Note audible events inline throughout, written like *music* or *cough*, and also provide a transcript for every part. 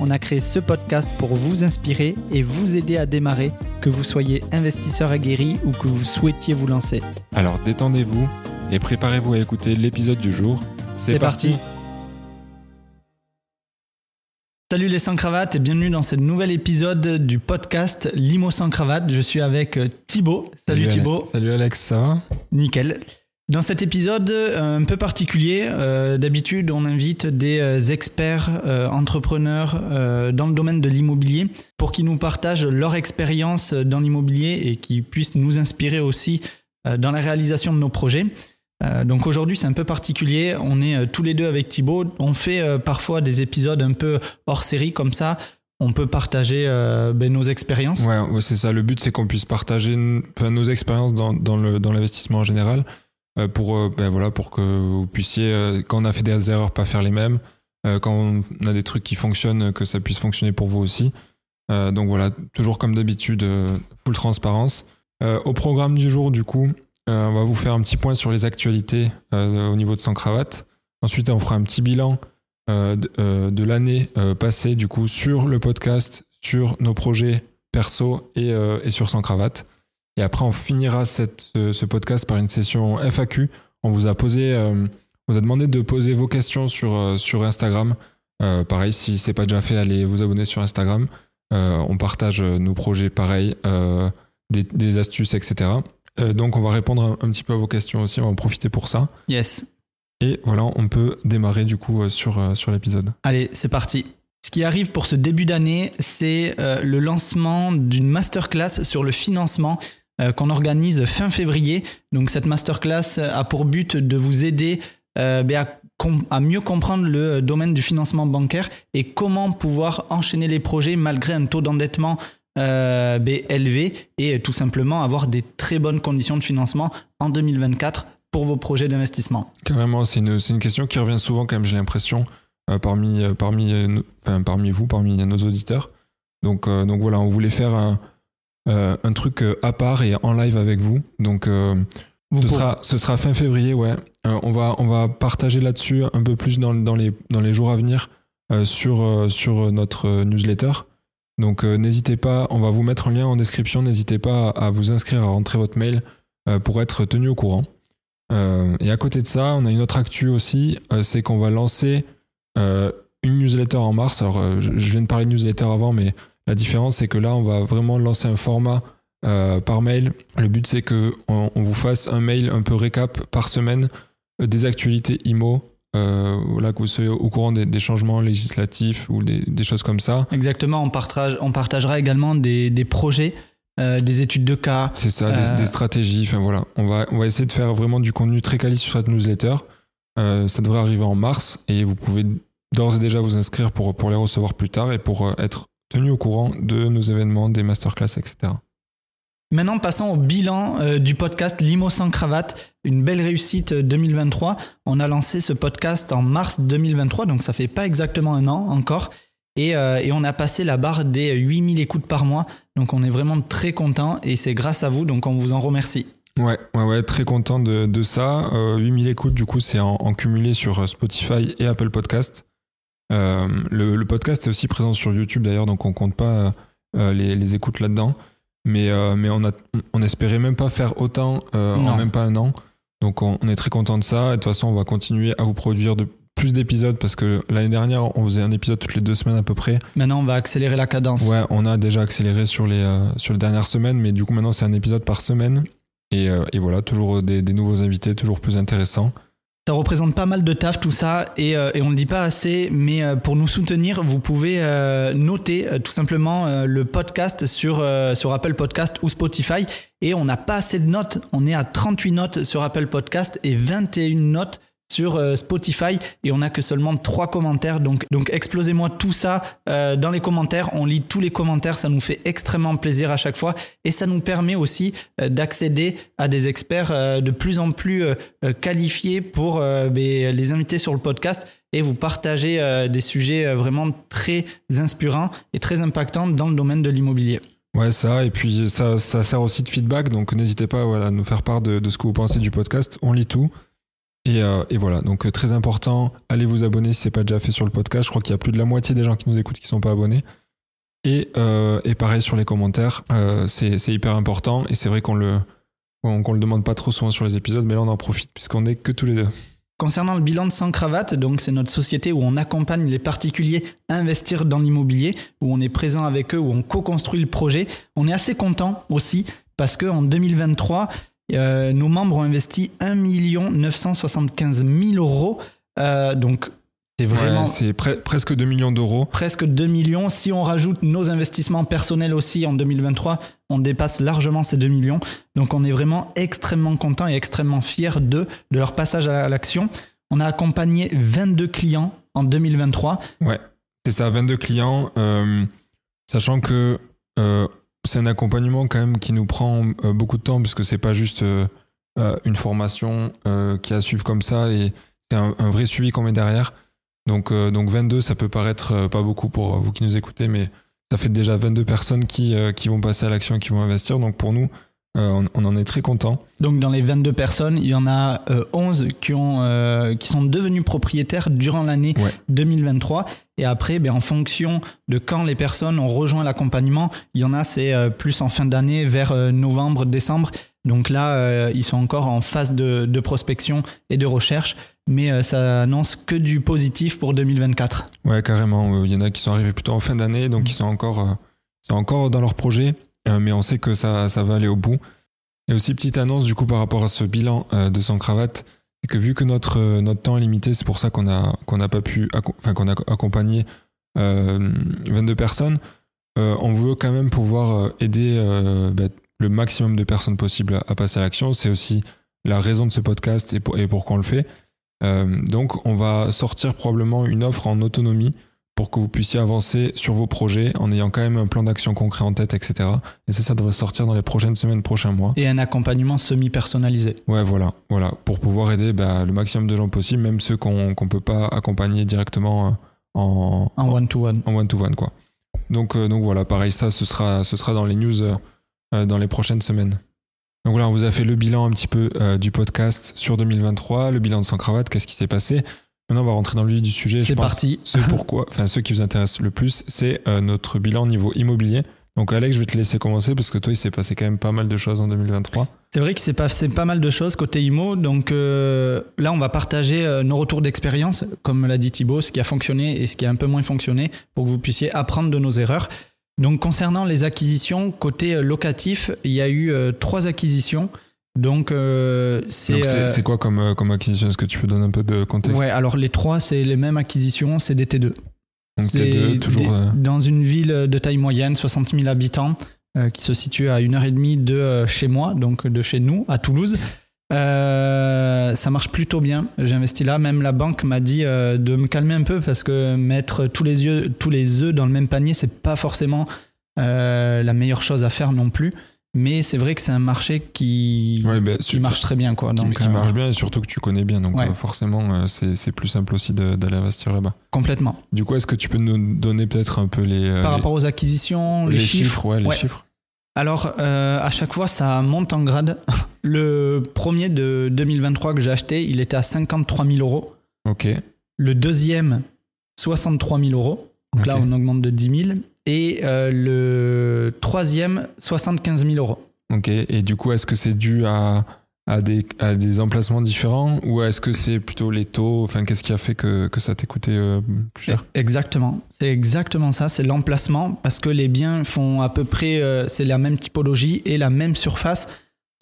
on a créé ce podcast pour vous inspirer et vous aider à démarrer, que vous soyez investisseur aguerri ou que vous souhaitiez vous lancer. Alors détendez-vous et préparez-vous à écouter l'épisode du jour. C'est parti. Salut les sans cravates et bienvenue dans ce nouvel épisode du podcast Limo sans cravate. Je suis avec euh, Thibaut. Salut, Thibaut. Alex. Salut Alex, ça va? Nickel. Dans cet épisode euh, un peu particulier, euh, d'habitude on invite des euh, experts entrepreneurs dans le domaine de l'immobilier pour qu'ils nous partagent leur expérience dans l'immobilier et qui puissent nous inspirer aussi dans la réalisation de nos projets. Donc aujourd'hui c'est un peu particulier, on est tous les deux avec Thibaut, on fait parfois des épisodes un peu hors série comme ça, on peut partager ben, nos expériences. Ouais, c'est ça. Le but, c'est qu'on puisse partager nos expériences dans, l'investissement en général pour, euh, ben, voilà, pour que vous puissiez, euh, quand on a fait des erreurs, pas faire les mêmes. Euh, quand on a des trucs qui fonctionnent, que ça puisse fonctionner pour vous aussi. Euh, donc voilà, toujours comme d'habitude, euh, full transparence. Euh, au programme du jour, du coup, euh, on va vous faire un petit point sur les actualités euh, au niveau de Sans Cravate. Ensuite, on fera un petit bilan euh, de, euh, l'année euh, passée, du coup, sur le podcast, sur nos projets perso et, euh, et sur Sans Cravate. Et après, on finira cette, ce, ce podcast par une session FAQ. On vous a posé, euh, on vous a demandé de poser vos questions sur, euh, sur Instagram. Euh, pareil, si c'est pas déjà fait, allez vous abonner sur Instagram. Euh, on partage euh, nos projets pareil, euh, des, des astuces, etc. Euh, donc, on va répondre un, un petit peu à vos questions aussi. On va en profiter pour ça. Yes. Et voilà, on peut démarrer du coup euh, sur, euh, sur l'épisode. Allez, c'est parti. Ce qui arrive pour ce début d'année, c'est euh, le lancement d'une masterclass sur le financement euh, qu'on organise fin février. Donc cette masterclass a pour but de vous aider euh, ben, à, mieux comprendre le domaine du financement bancaire et comment pouvoir enchaîner les projets malgré un taux d'endettement euh, ben, élevé et tout simplement avoir des très bonnes conditions de financement en 2024 pour vos projets d'investissement. Carrément, c'est une, une question qui revient souvent quand même, j'ai l'impression, euh, parmi, euh, parmi, euh, parmi vous, parmi nos auditeurs. Donc, euh, donc voilà, on voulait faire un, euh, un truc euh, à part et en live avec vous. Donc euh, Vous ce, pourrez- sera, ce sera fin février, ouais. Euh, on, va, on va partager là-dessus un peu plus dans, dans, les, dans les jours à venir euh, sur, euh, sur notre euh, newsletter. Donc euh, n'hésitez pas, on va vous mettre un lien en description, n'hésitez pas à, à vous inscrire, à rentrer votre mail euh, pour être tenu au courant. Euh, et à côté de ça, on a une autre actu aussi, euh, c'est qu'on va lancer euh, une newsletter en mars. Alors, euh, je je viens de parler de newsletter avant, mais la différence, c'est que là, on va vraiment lancer un format euh, par mail. Le but, c'est que on, on vous fasse un mail un peu récap par semaine euh, des actualités IMO. Euh, voilà, que vous soyez au courant des, des changements législatifs ou des, des choses comme ça. Exactement, on, partage, on partagera également des, des projets, euh, des études de cas. C'est ça, des, Euh, des stratégies. Enfin voilà, on va, on va essayer de faire vraiment du contenu très quali sur cette newsletter. Euh, ça devrait arriver en mars et vous pouvez d'ores et déjà vous inscrire pour, pour les recevoir plus tard et pour être tenu au courant de nos événements, des masterclass, etc. Maintenant, passons au bilan euh, du podcast Limo sans cravate, une belle réussite euh, 2023. On a lancé ce podcast en mars 2023, donc ça fait pas exactement un an encore. Et, euh, et on a passé la barre des 8000 écoutes par mois, donc on est vraiment très content et c'est grâce à vous, donc on vous en remercie. Ouais, ouais, ouais, très content de, de ça. Euh, 8000 écoutes, du coup, c'est en, en cumulé sur euh, Spotify et Apple Podcast. Euh, le, le podcast est aussi présent sur YouTube d'ailleurs, donc on compte pas euh, les, les écoutes là-dedans. Mais, euh, mais on, a, on espérait même pas faire autant en même pas un an. Donc on, on est très content de ça. Et de toute façon, on va continuer à vous produire de plus d'épisodes parce que l'année dernière, on faisait un épisode toutes les deux semaines à peu près. Maintenant, on va accélérer la cadence. Ouais, on a déjà accéléré sur les, euh, sur les dernières semaines, mais du coup maintenant c'est un épisode par semaine. Et, euh, et voilà, toujours des, des nouveaux invités, toujours plus intéressants. Ça représente pas mal de taf tout ça et, euh, on le dit pas assez, mais euh, pour nous soutenir, vous pouvez euh, noter tout simplement le podcast sur, sur Apple Podcast ou Spotify et on n'a pas assez de notes. On est à 38 notes sur Apple Podcast et 21 notes sur euh, Spotify et on n'a que seulement trois commentaires. Donc, donc explosez-moi tout ça euh, dans les commentaires. On lit tous les commentaires, ça nous fait extrêmement plaisir à chaque fois et ça nous permet aussi euh, d'accéder à des experts de plus en plus qualifiés pour ben, les inviter sur le podcast et vous partager des sujets vraiment très inspirants et très impactants dans le domaine de l'immobilier. Ouais, ça, et puis ça, sert aussi de feedback, donc n'hésitez pas à nous faire part de, ce que vous pensez du podcast. On lit tout. Et, euh, et voilà, donc euh, très important, allez vous abonner si ce n'est pas déjà fait sur le podcast. Je crois qu'il y a plus de la moitié des gens qui nous écoutent qui ne sont pas abonnés. Et, euh, et pareil sur les commentaires, euh, c'est hyper important. Et c'est vrai qu'on le, le demande pas trop souvent sur les épisodes, mais là on en profite puisqu'on est que tous les deux. Concernant le bilan de Sans Cravate, donc c'est notre société où on accompagne les particuliers à investir dans l'immobilier, où on est présent avec eux, où on co-construit le projet. On est assez content aussi parce qu'en 2023, euh, nos membres ont investi 1 975 000 euros. Euh, donc c'est vraiment. c'est presque 2 millions d'euros. Presque 2 millions. Si on rajoute nos investissements personnels aussi en 2023, on dépasse largement ces 2 millions. Donc on est vraiment extrêmement content et extrêmement fier de, de leur passage à l'action. On a accompagné 22 clients en 2023. Ouais, c'est ça, 22 clients. Euh, sachant que c'est un accompagnement quand même qui nous prend euh, beaucoup de temps parce que c'est pas juste une formation qui a suivre comme ça et c'est un, vrai suivi qu'on met derrière. Donc, donc 22, ça peut paraître pas beaucoup pour vous qui nous écoutez, mais ça fait déjà 22 personnes qui, euh, qui vont passer à l'action et qui vont investir. Donc pour nous, euh, on, en est très content. Donc dans les 22 personnes, il y en a 11 euh, qui, ont, qui sont devenus propriétaires durant l'année 2023. Et après, ben, en fonction de quand les personnes ont rejoint l'accompagnement, il y en a, c'est plus en fin d'année, vers novembre, décembre. Donc là, ils sont encore en phase de, de prospection et de recherche mais euh, ça annonce que du positif pour 2024. Ouais, carrément. Il y en a qui sont arrivés plutôt en fin d'année, donc ils sont encore, euh, sont encore dans leur projet, euh, mais on sait que ça, ça va aller au bout. Et aussi, petite annonce du coup par rapport à ce bilan de sans cravate, c'est que vu que notre, notre temps est limité, c'est pour ça qu'on a, qu'on n'a pas pu, enfin qu'on a accompagné 22 personnes. on veut quand même pouvoir aider bah, le maximum de personnes possible à, passer à l'action. C'est aussi la raison de ce podcast et, pour, et pourquoi on le fait. Euh, donc on va sortir probablement une offre en autonomie pour que vous puissiez avancer sur vos projets en ayant quand même un plan d'action concret en tête, etc. Et ça, ça devrait sortir dans les prochaines semaines, prochains mois. Et un accompagnement semi-personnalisé. Ouais, voilà, voilà, pour pouvoir aider bah, le maximum de gens possible, même ceux qu'on ne peut pas accompagner directement euh, en one-to-one. En one-to-one, quoi. Donc, euh, donc voilà, pareil, ça, ce sera, ce sera dans les news dans les prochaines semaines. Donc voilà, on vous a fait le bilan un petit peu euh, du podcast sur 2023, le bilan de Sans Cravate, qu'est-ce qui s'est passé? Maintenant, on va rentrer dans le vif du sujet. C'est parti. Ce pourquoi, enfin, ce qui vous intéresse le plus, c'est euh, notre bilan niveau immobilier. Donc Alex, je vais te laisser commencer parce que toi, il s'est passé quand même pas mal de choses en 2023. C'est vrai qu'il s'est passé pas mal de choses côté IMO. Donc euh, là, on va partager nos retours d'expérience, comme l'a dit Thibaut, ce qui a fonctionné et ce qui a un peu moins fonctionné, pour que vous puissiez apprendre de nos erreurs. Donc concernant les acquisitions, côté euh, locatif, il y a eu euh, trois acquisitions. Donc euh, c'est c'est quoi comme, comme acquisition? Est-ce que tu peux donner un peu de contexte? Ouais, alors les trois, c'est les mêmes acquisitions, c'est des T2. Donc T2, toujours. Dans une ville de taille moyenne, 60 000 habitants, qui se situe à une heure et demie de chez moi, donc de chez nous, à Toulouse. Euh, ça marche plutôt bien. J'ai investi là. Même la banque m'a dit euh, de me calmer un peu parce que mettre tous les, yeux, tous les œufs dans le même panier, c'est pas forcément euh, la meilleure chose à faire non plus. Mais c'est vrai que c'est un marché qui, bah, marche très bien. Quoi. Donc, qui, marche bien et surtout que tu connais bien. Donc forcément, c'est plus simple aussi d'aller investir là-bas. Complètement. Du coup, est-ce que tu peux nous donner peut-être un peu les... Par rapport aux acquisitions, les, chiffres, ouais, les chiffres alors, euh, à chaque fois, ça monte en grade. *laughs* Le premier de 2023 que j'ai acheté, il était à 53 000 euros. Ok. Le deuxième, 63 000 euros. Donc là, on augmente de 10 000. Et euh, le troisième, 75 000 euros. Ok. Et du coup, est-ce que c'est dû à à des, à des emplacements différents ou est-ce que c'est plutôt les taux? Enfin, qu'est-ce qui a fait que, que ça t'ait coûté euh, plus cher? Exactement, c'est exactement ça, c'est l'emplacement parce que les biens font à peu près, euh, c'est la même typologie et la même surface.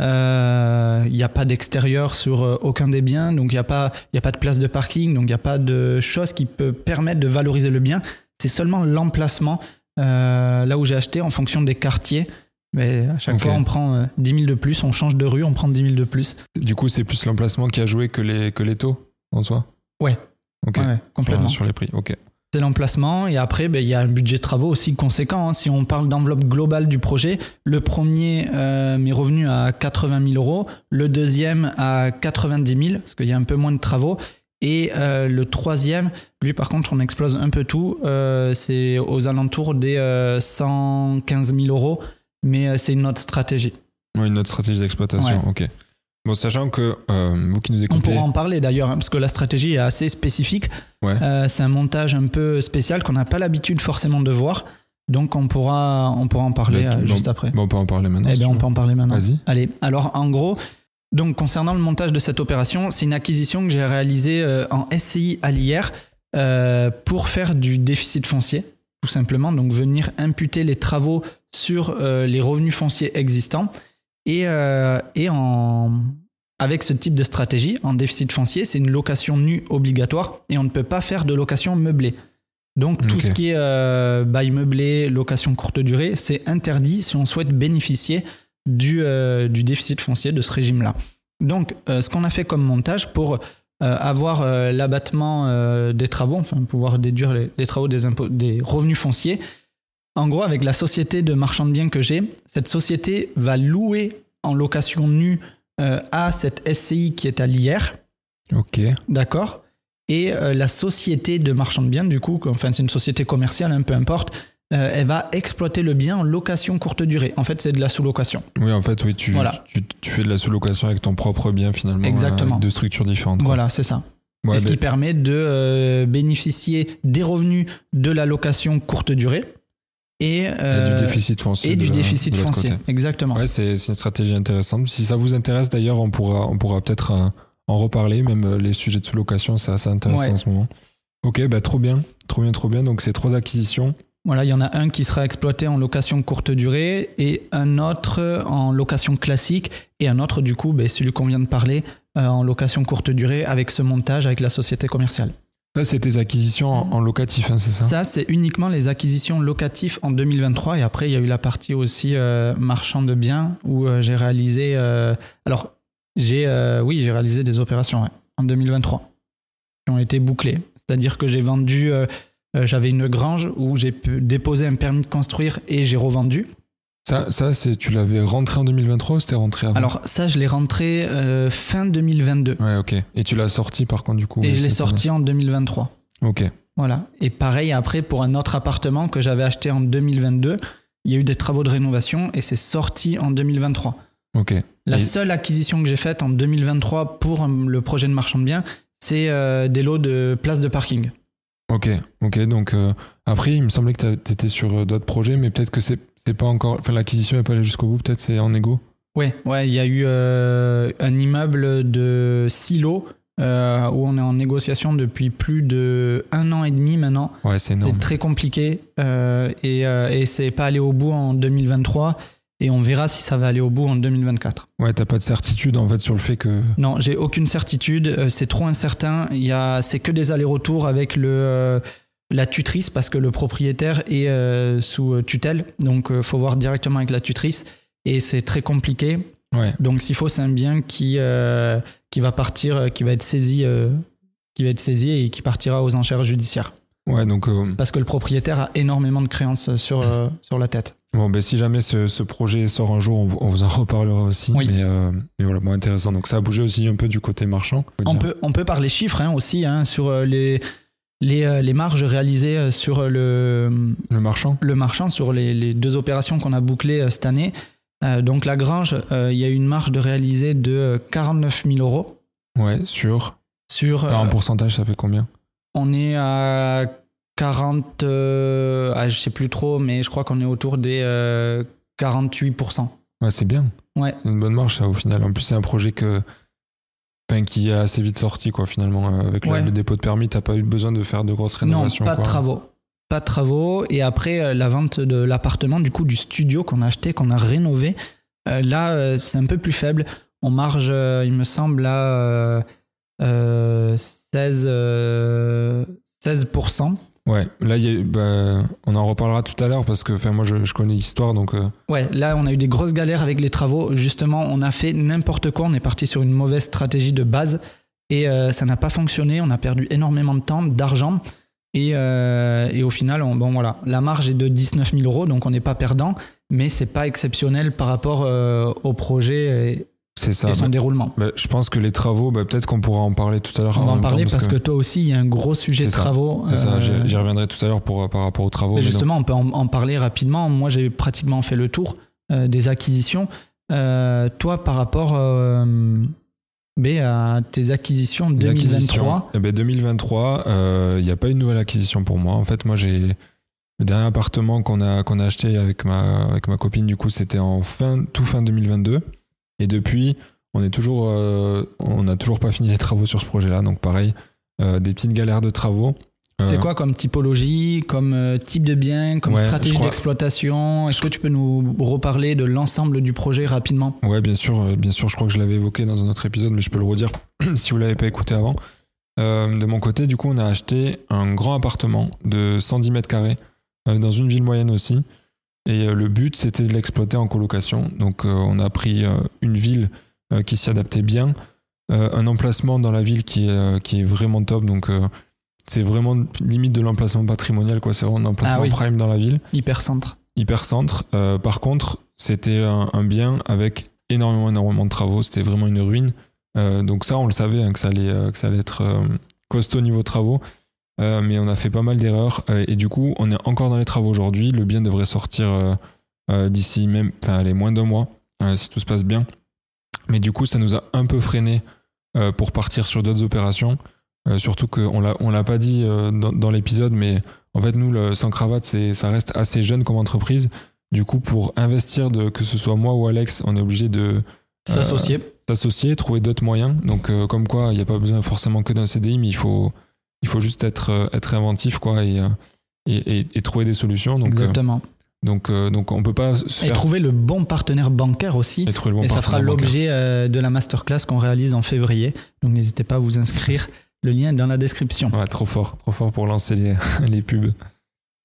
Il n'y a pas d'extérieur sur aucun des biens, donc il n'y a, pas, a pas de place de parking, donc il n'y a pas de chose qui peut permettre de valoriser le bien. C'est seulement l'emplacement là où j'ai acheté en fonction des quartiers. Mais à chaque fois, on prend 10 euh, 000 de plus, on change de rue, on prend 10 000 de plus. Du coup, c'est plus l'emplacement qui a joué que les, que les taux en soi? Ouais. Ok. Ouais, ouais, Sur- complètement. Sur les prix, ok. C'est l'emplacement et après ben, il y a un budget de travaux aussi conséquent. hein. Si on parle d'enveloppe globale du projet, le premier euh, m'est revenu à 80 000 euros, le deuxième à 90 000 parce qu'il y a un peu moins de travaux et euh, le troisième, lui par contre on explose un peu tout, euh, c'est aux alentours des euh, 115 000 euros, mais euh, c'est une autre stratégie. Ouais, une autre stratégie d'exploitation, ok. Bon, sachant que euh, vous qui nous On écoutez, pourra en parler d'ailleurs, hein, parce que la stratégie est assez spécifique. Ouais. Euh, c'est un montage un peu spécial qu'on n'a pas l'habitude forcément de voir. Donc on pourra, on pourra en parler Bah, tu- euh, bon, juste après. bon, on peut en parler maintenant. eh si bien, on peut en parler maintenant. Vas-y. Allez, alors en gros, donc concernant le montage de cette opération, c'est une acquisition que j'ai réalisée euh, en SCI à l'IR euh, pour faire du déficit foncier, tout simplement. Donc venir imputer les travaux sur euh, les revenus fonciers existants. Et, et en, avec ce type de stratégie, en déficit foncier, c'est une location nue obligatoire et on ne peut pas faire de location meublée. Donc tout ce qui est bail meublé, location courte durée, c'est interdit si on souhaite bénéficier du, euh, du déficit foncier de ce régime-là. Donc euh, ce qu'on a fait comme montage pour euh, avoir euh, l'abattement euh, des travaux, enfin pouvoir déduire les, les travaux des, impôts, des revenus fonciers, en gros avec la société de marchand de biens que j'ai, cette société va louer en location nue à cette SCI qui est à l'IR, Ok. D'accord? Et la société de marchand de biens, du coup, enfin c'est une société commerciale, un peu importe, euh, elle va exploiter le bien en location courte durée. En fait, c'est de la sous-location. Oui, en fait, oui, tu, Voilà. tu, tu fais de la sous-location avec ton propre bien finalement. Exactement. euh, avec deux structures différentes. quoi. Voilà, c'est ça. Ouais, et ce ben, qui permet de euh, bénéficier des revenus de la location courte durée et, euh, du déficit foncier. et du déficit foncier. côté. Exactement. Ouais, c'est une stratégie intéressante. Si ça vous intéresse, d'ailleurs, on pourra, on pourra peut-être en reparler. Même les sujets de sous-location, c'est assez intéressant Ouais. en ce moment. Ok, bah trop bien, trop bien, trop bien. Donc c'est trois acquisitions. Voilà, il y en a un qui sera exploité en location courte durée et un autre en location classique et un autre du coup, ben, celui qu'on vient de parler, euh, en location courte durée avec ce montage avec la société commerciale. Ça, c'est tes acquisitions en, locatif, hein, c'est ça? Ça, c'est uniquement les acquisitions locatives en 2023 et après, il y a eu la partie aussi euh, marchand de biens où euh, j'ai réalisé... alors, j'ai oui, j'ai réalisé des opérations ouais, en 2023 qui ont été bouclées. C'est-à-dire que j'ai vendu... euh, j'avais une grange où j'ai pu déposer un permis de construire et j'ai revendu. Ça, ça c'est tu l'avais rentré en 2023 ou c'était rentré avant? Alors ça, je l'ai rentré euh, fin 2022 Ouais, ok. Et tu l'as sorti par contre du coup et je l'ai sorti en 2023. année. Ok. Voilà. Et pareil après pour un autre appartement que j'avais acheté en 2022, il y a eu des travaux de rénovation et c'est sorti en 2023. Ok. La Et- seule acquisition que j'ai faite en 2023 pour euh, le projet de marchand de biens, c'est euh, des lots de places de parking. Ok, ok. Donc euh, après, il me semblait que tu étais sur euh, d'autres projets, mais peut-être que c'est pas encore. Enfin, l'acquisition n'est pas allée jusqu'au bout. Peut-être c'est en égo. Ouais, ouais, il y a eu euh, un immeuble de silo euh, où on est en négociation depuis plus de un an et demi maintenant. Ouais, c'est énorme. C'est très compliqué et, et c'est pas allé au bout en 2023 et on verra si ça va aller au bout en 2024. Ouais, t'as pas de certitude en fait sur le fait que. Non, j'ai aucune certitude, euh, c'est trop incertain. Il y a, c'est que des allers-retours avec le euh, la tutrice parce que le propriétaire est euh, sous tutelle, donc euh, faut voir directement avec la tutrice et c'est très compliqué. Ouais. Donc s'il faut, c'est un bien qui euh, qui va partir, qui va être saisi, qui va être saisi et qui partira aux enchères judiciaires Ouais, donc parce que le propriétaire a énormément de créances sur sur la tête. Bon, ben si jamais ce, ce projet sort un jour, on, vous- on vous en reparlera aussi. Oui. Mais, euh, mais voilà, bon, intéressant. Donc ça a bougé aussi un peu du côté marchand. On dire. peut, on peut parler chiffres hein, aussi hein, sur euh, les, les, euh, les marges réalisées euh, sur le, Le marchand. le marchand, sur les, les deux opérations qu'on a bouclées cette année. Euh, donc la grange, euh, il y a eu une marge de réalisée de euh, 49 000 euros. Ouais, sur. Sur, Alors, en pourcentage, ça fait combien? on est à 40, euh, ah, je sais plus trop, mais je crois qu'on est autour des euh, 48%. Ouais, c'est bien. Ouais. C'est une bonne marge, ça, au final. En plus, c'est un projet que. Enfin, qui est assez vite sorti, quoi, finalement. Euh, Avec le- Ouais. le, dépôt de permis, t'as pas eu besoin de faire de grosses Non, rénovations. pas de travaux. Pas de travaux. Et après, euh, la vente de l'appartement, du coup, du studio qu'on a acheté, qu'on a rénové, euh, là, c'est un peu plus faible. On marge, il me semble, à euh, euh, 16, euh, 16%. Ouais, là, bah, on en reparlera tout à l'heure parce que moi, je, connais l'histoire, donc. euh, Ouais, là, on a eu des grosses galères avec les travaux. Justement, on a fait n'importe quoi. On est parti sur une mauvaise stratégie de base. Et euh, ça n'a pas fonctionné. On a perdu énormément de temps, d'argent. Et, euh, et, au final, on, bon voilà, la marge est de 19 000 euros, donc on n'est pas perdant, mais c'est pas exceptionnel par rapport au projet et, c'est ça, et son déroulement. bah, je pense que les travaux, bah, peut-être qu'on pourra en parler tout à l'heure. On va en parler parce, que, toi aussi, il y a un gros sujet de ça. travaux. C'est ça, euh, j'y- j'y reviendrai tout à l'heure pour, par rapport aux travaux. mais justement, on peut en, en parler rapidement. Moi, j'ai pratiquement fait le tour euh, des acquisitions. Euh, toi, par rapport à tes acquisitions Les 2023, acquisitions. Eh ben, 2023, il n'y a pas une nouvelle acquisition pour moi. En fait, moi, j'ai le dernier appartement qu'on a, qu'on a acheté avec ma, avec ma copine, du coup, c'était en fin, tout fin 2022. Et depuis, on est toujours, euh, on n'a toujours pas fini les travaux sur ce projet-là. Donc, pareil, euh, des petites galères de travaux. c'est Euh, quoi comme typologie, comme type de bien, comme Ouais, stratégie d'exploitation? Est-ce que tu peux nous reparler de l'ensemble du projet rapidement? Ouais, bien sûr, bien sûr. Je crois que je l'avais évoqué dans un autre épisode, mais je peux le redire *clears throat* si vous l'avez pas écouté avant. Euh, de mon côté, du coup, on a acheté un grand appartement de 110 mètres carrés euh, dans une ville moyenne aussi. Et euh, le but, c'était de l'exploiter en colocation. Donc, euh, on a pris euh, une ville qui s'y adaptait bien, un emplacement dans la ville qui est, qui est vraiment top. Donc, c'est vraiment limite de l'emplacement patrimonial, quoi. C'est vraiment un emplacement Ah oui. prime dans la ville Hypercentre. hypercentre. Euh, par contre, c'était un, un bien avec énormément, énormément de travaux. C'était vraiment une ruine. Euh, donc ça, on le savait hein, que, ça allait, euh, que ça allait être costaud niveau travaux. Euh, mais on a fait pas mal d'erreurs. Euh, et du coup, on est encore dans les travaux aujourd'hui. Le bien devrait sortir euh, d'ici même, enfin, allez, moins d'un mois, si tout se passe bien. Mais du coup, ça nous a un peu freiné pour partir sur d'autres opérations. Surtout qu'on l'a, on l'a pas dit dans, dans l'épisode, mais en fait, nous, le sans cravate, c'est, ça reste assez jeune comme entreprise. Du coup, pour investir, de, que ce soit moi ou Alex, on est obligé de S'associer. s'associer, trouver d'autres moyens. Donc, comme quoi, il n'y a pas besoin forcément que d'un CDI, mais il faut, il faut juste être, euh, être inventif quoi, et, euh, et, et- et trouver des solutions. Donc, euh, Exactement. donc, euh, donc, on peut pas se Et faire. trouver le bon partenaire bancaire aussi. et trouver le bon et ça fera l'objet euh, de la masterclass qu'on réalise en février. Donc n'hésitez pas à vous inscrire. *laughs* Le lien est dans la description. Ouais, trop fort, trop fort pour lancer les, *laughs* les pubs.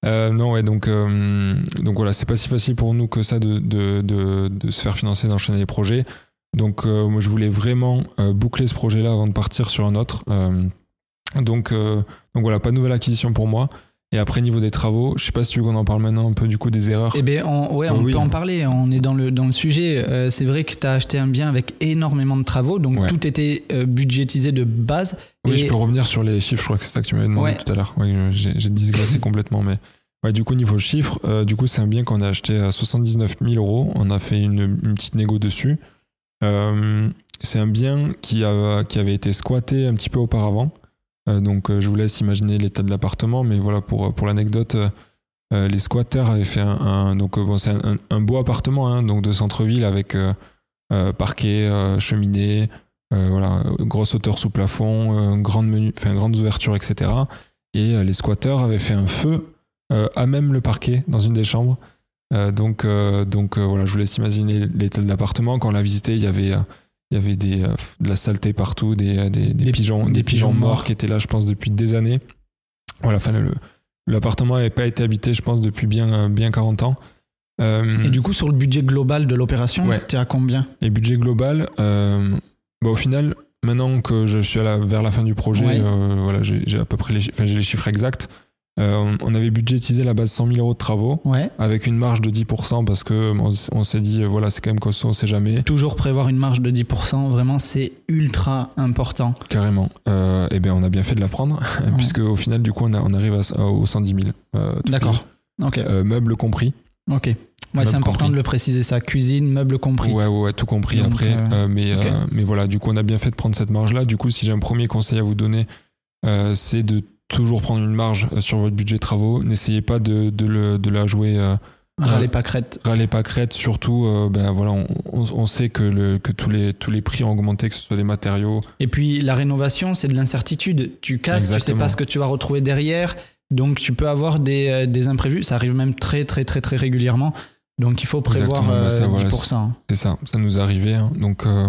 Euh, non, ouais, donc, donc voilà, c'est pas si facile pour nous que ça de, de, de, de se faire financer, d'enchaîner les projets. Donc, moi, je voulais vraiment boucler ce projet-là avant de partir sur un autre. Donc, euh, donc voilà, pas de nouvelle acquisition pour moi. Et après, niveau des travaux, je sais pas si tu veux qu'on en parle maintenant un peu du coup des erreurs. Eh bien, on, ouais, on oui. peut en parler. On est dans le, dans le sujet. Euh, c'est vrai que tu as acheté un bien avec énormément de travaux. Donc Ouais. tout était euh, budgétisé de base. Oui, Et- je peux revenir sur les chiffres, je crois que c'est ça que tu m'avais demandé Ouais. tout à l'heure. Oui, j'ai disgressé *coughs* complètement, mais ouais, du coup, niveau chiffres, euh, du coup, c'est un bien qu'on a acheté à 79 000 euros. On a fait une, une petite négo dessus. C'est un bien qui, a, qui avait été squatté un petit peu auparavant. Euh, donc, euh, je vous laisse imaginer l'état de l'appartement, mais voilà, pour, pour l'anecdote, euh, euh, les squatteurs avaient fait un. donc, euh, c'est un, beau appartement, hein, donc de centre-ville avec euh, euh, parquet, euh, cheminée, euh, voilà, euh, grosse hauteur sous plafond, euh, grande menu, enfin, grandes ouvertures, etc. Et euh, les squatteurs avaient fait un feu euh, à même le parquet dans une des chambres. Euh, donc, euh, donc euh, voilà, je vous laisse imaginer l'état de l'appartement. Quand on l'a visité, il y avait, euh, il y avait des, euh, de la saleté partout, des, euh, des, des pigeons, des pigeons morts morts. qui étaient là, je pense, depuis des années. Voilà, enfin, l'appartement n'avait pas été habité, je pense, depuis bien, euh, bien 40 ans. Euh, Et du coup, sur le budget global de l'opération, Ouais. tu es à combien? Et budget global, euh, bah, au final, maintenant que je suis à la- vers la fin du projet, Ouais. voilà, j'ai à peu près les, les chiffres exacts. Euh, on, avait budgétisé la base 100 000 euros de travaux Ouais. avec une marge de 10% parce que on, s'est dit, euh, voilà, c'est quand même costaud, on sait jamais. Toujours prévoir une marge de 10%, vraiment, c'est ultra important. Carrément. Euh, et bien, on a bien fait de la prendre *laughs* puisque au final, du coup, on, a- on arrive à, aux 110 000. euh, tout D'accord. Ok. Euh, meubles compris. ok. Ouais, c'est important compris. de le préciser, ça. Cuisine, meubles compris. Ouais, ouais, ouais, tout compris Donc, après. euh, Euh, mais, euh, mais voilà, du coup, on a bien fait de prendre cette marge-là. Du coup, si j'ai un premier conseil à vous donner, euh, c'est de toujours prendre une marge euh, sur votre budget travaux. N'essayez pas de, de, le- de la jouer euh, Râlez pas crête. râlez pas crête. Surtout, euh, ben voilà, on, on- on sait que, le, que tous, les, tous les prix ont augmenté, que ce soit des matériaux. Et puis la rénovation, c'est de l'incertitude. Tu casses, tu sais Exactement. pas ce que tu vas retrouver derrière. Donc tu peux avoir des, euh, des imprévus. Ça arrive même très très très très régulièrement. Donc il faut prévoir Exactement, bah, euh, ça, voilà, 10%. C'est ça, ça nous est arrivé. hein. Donc, euh,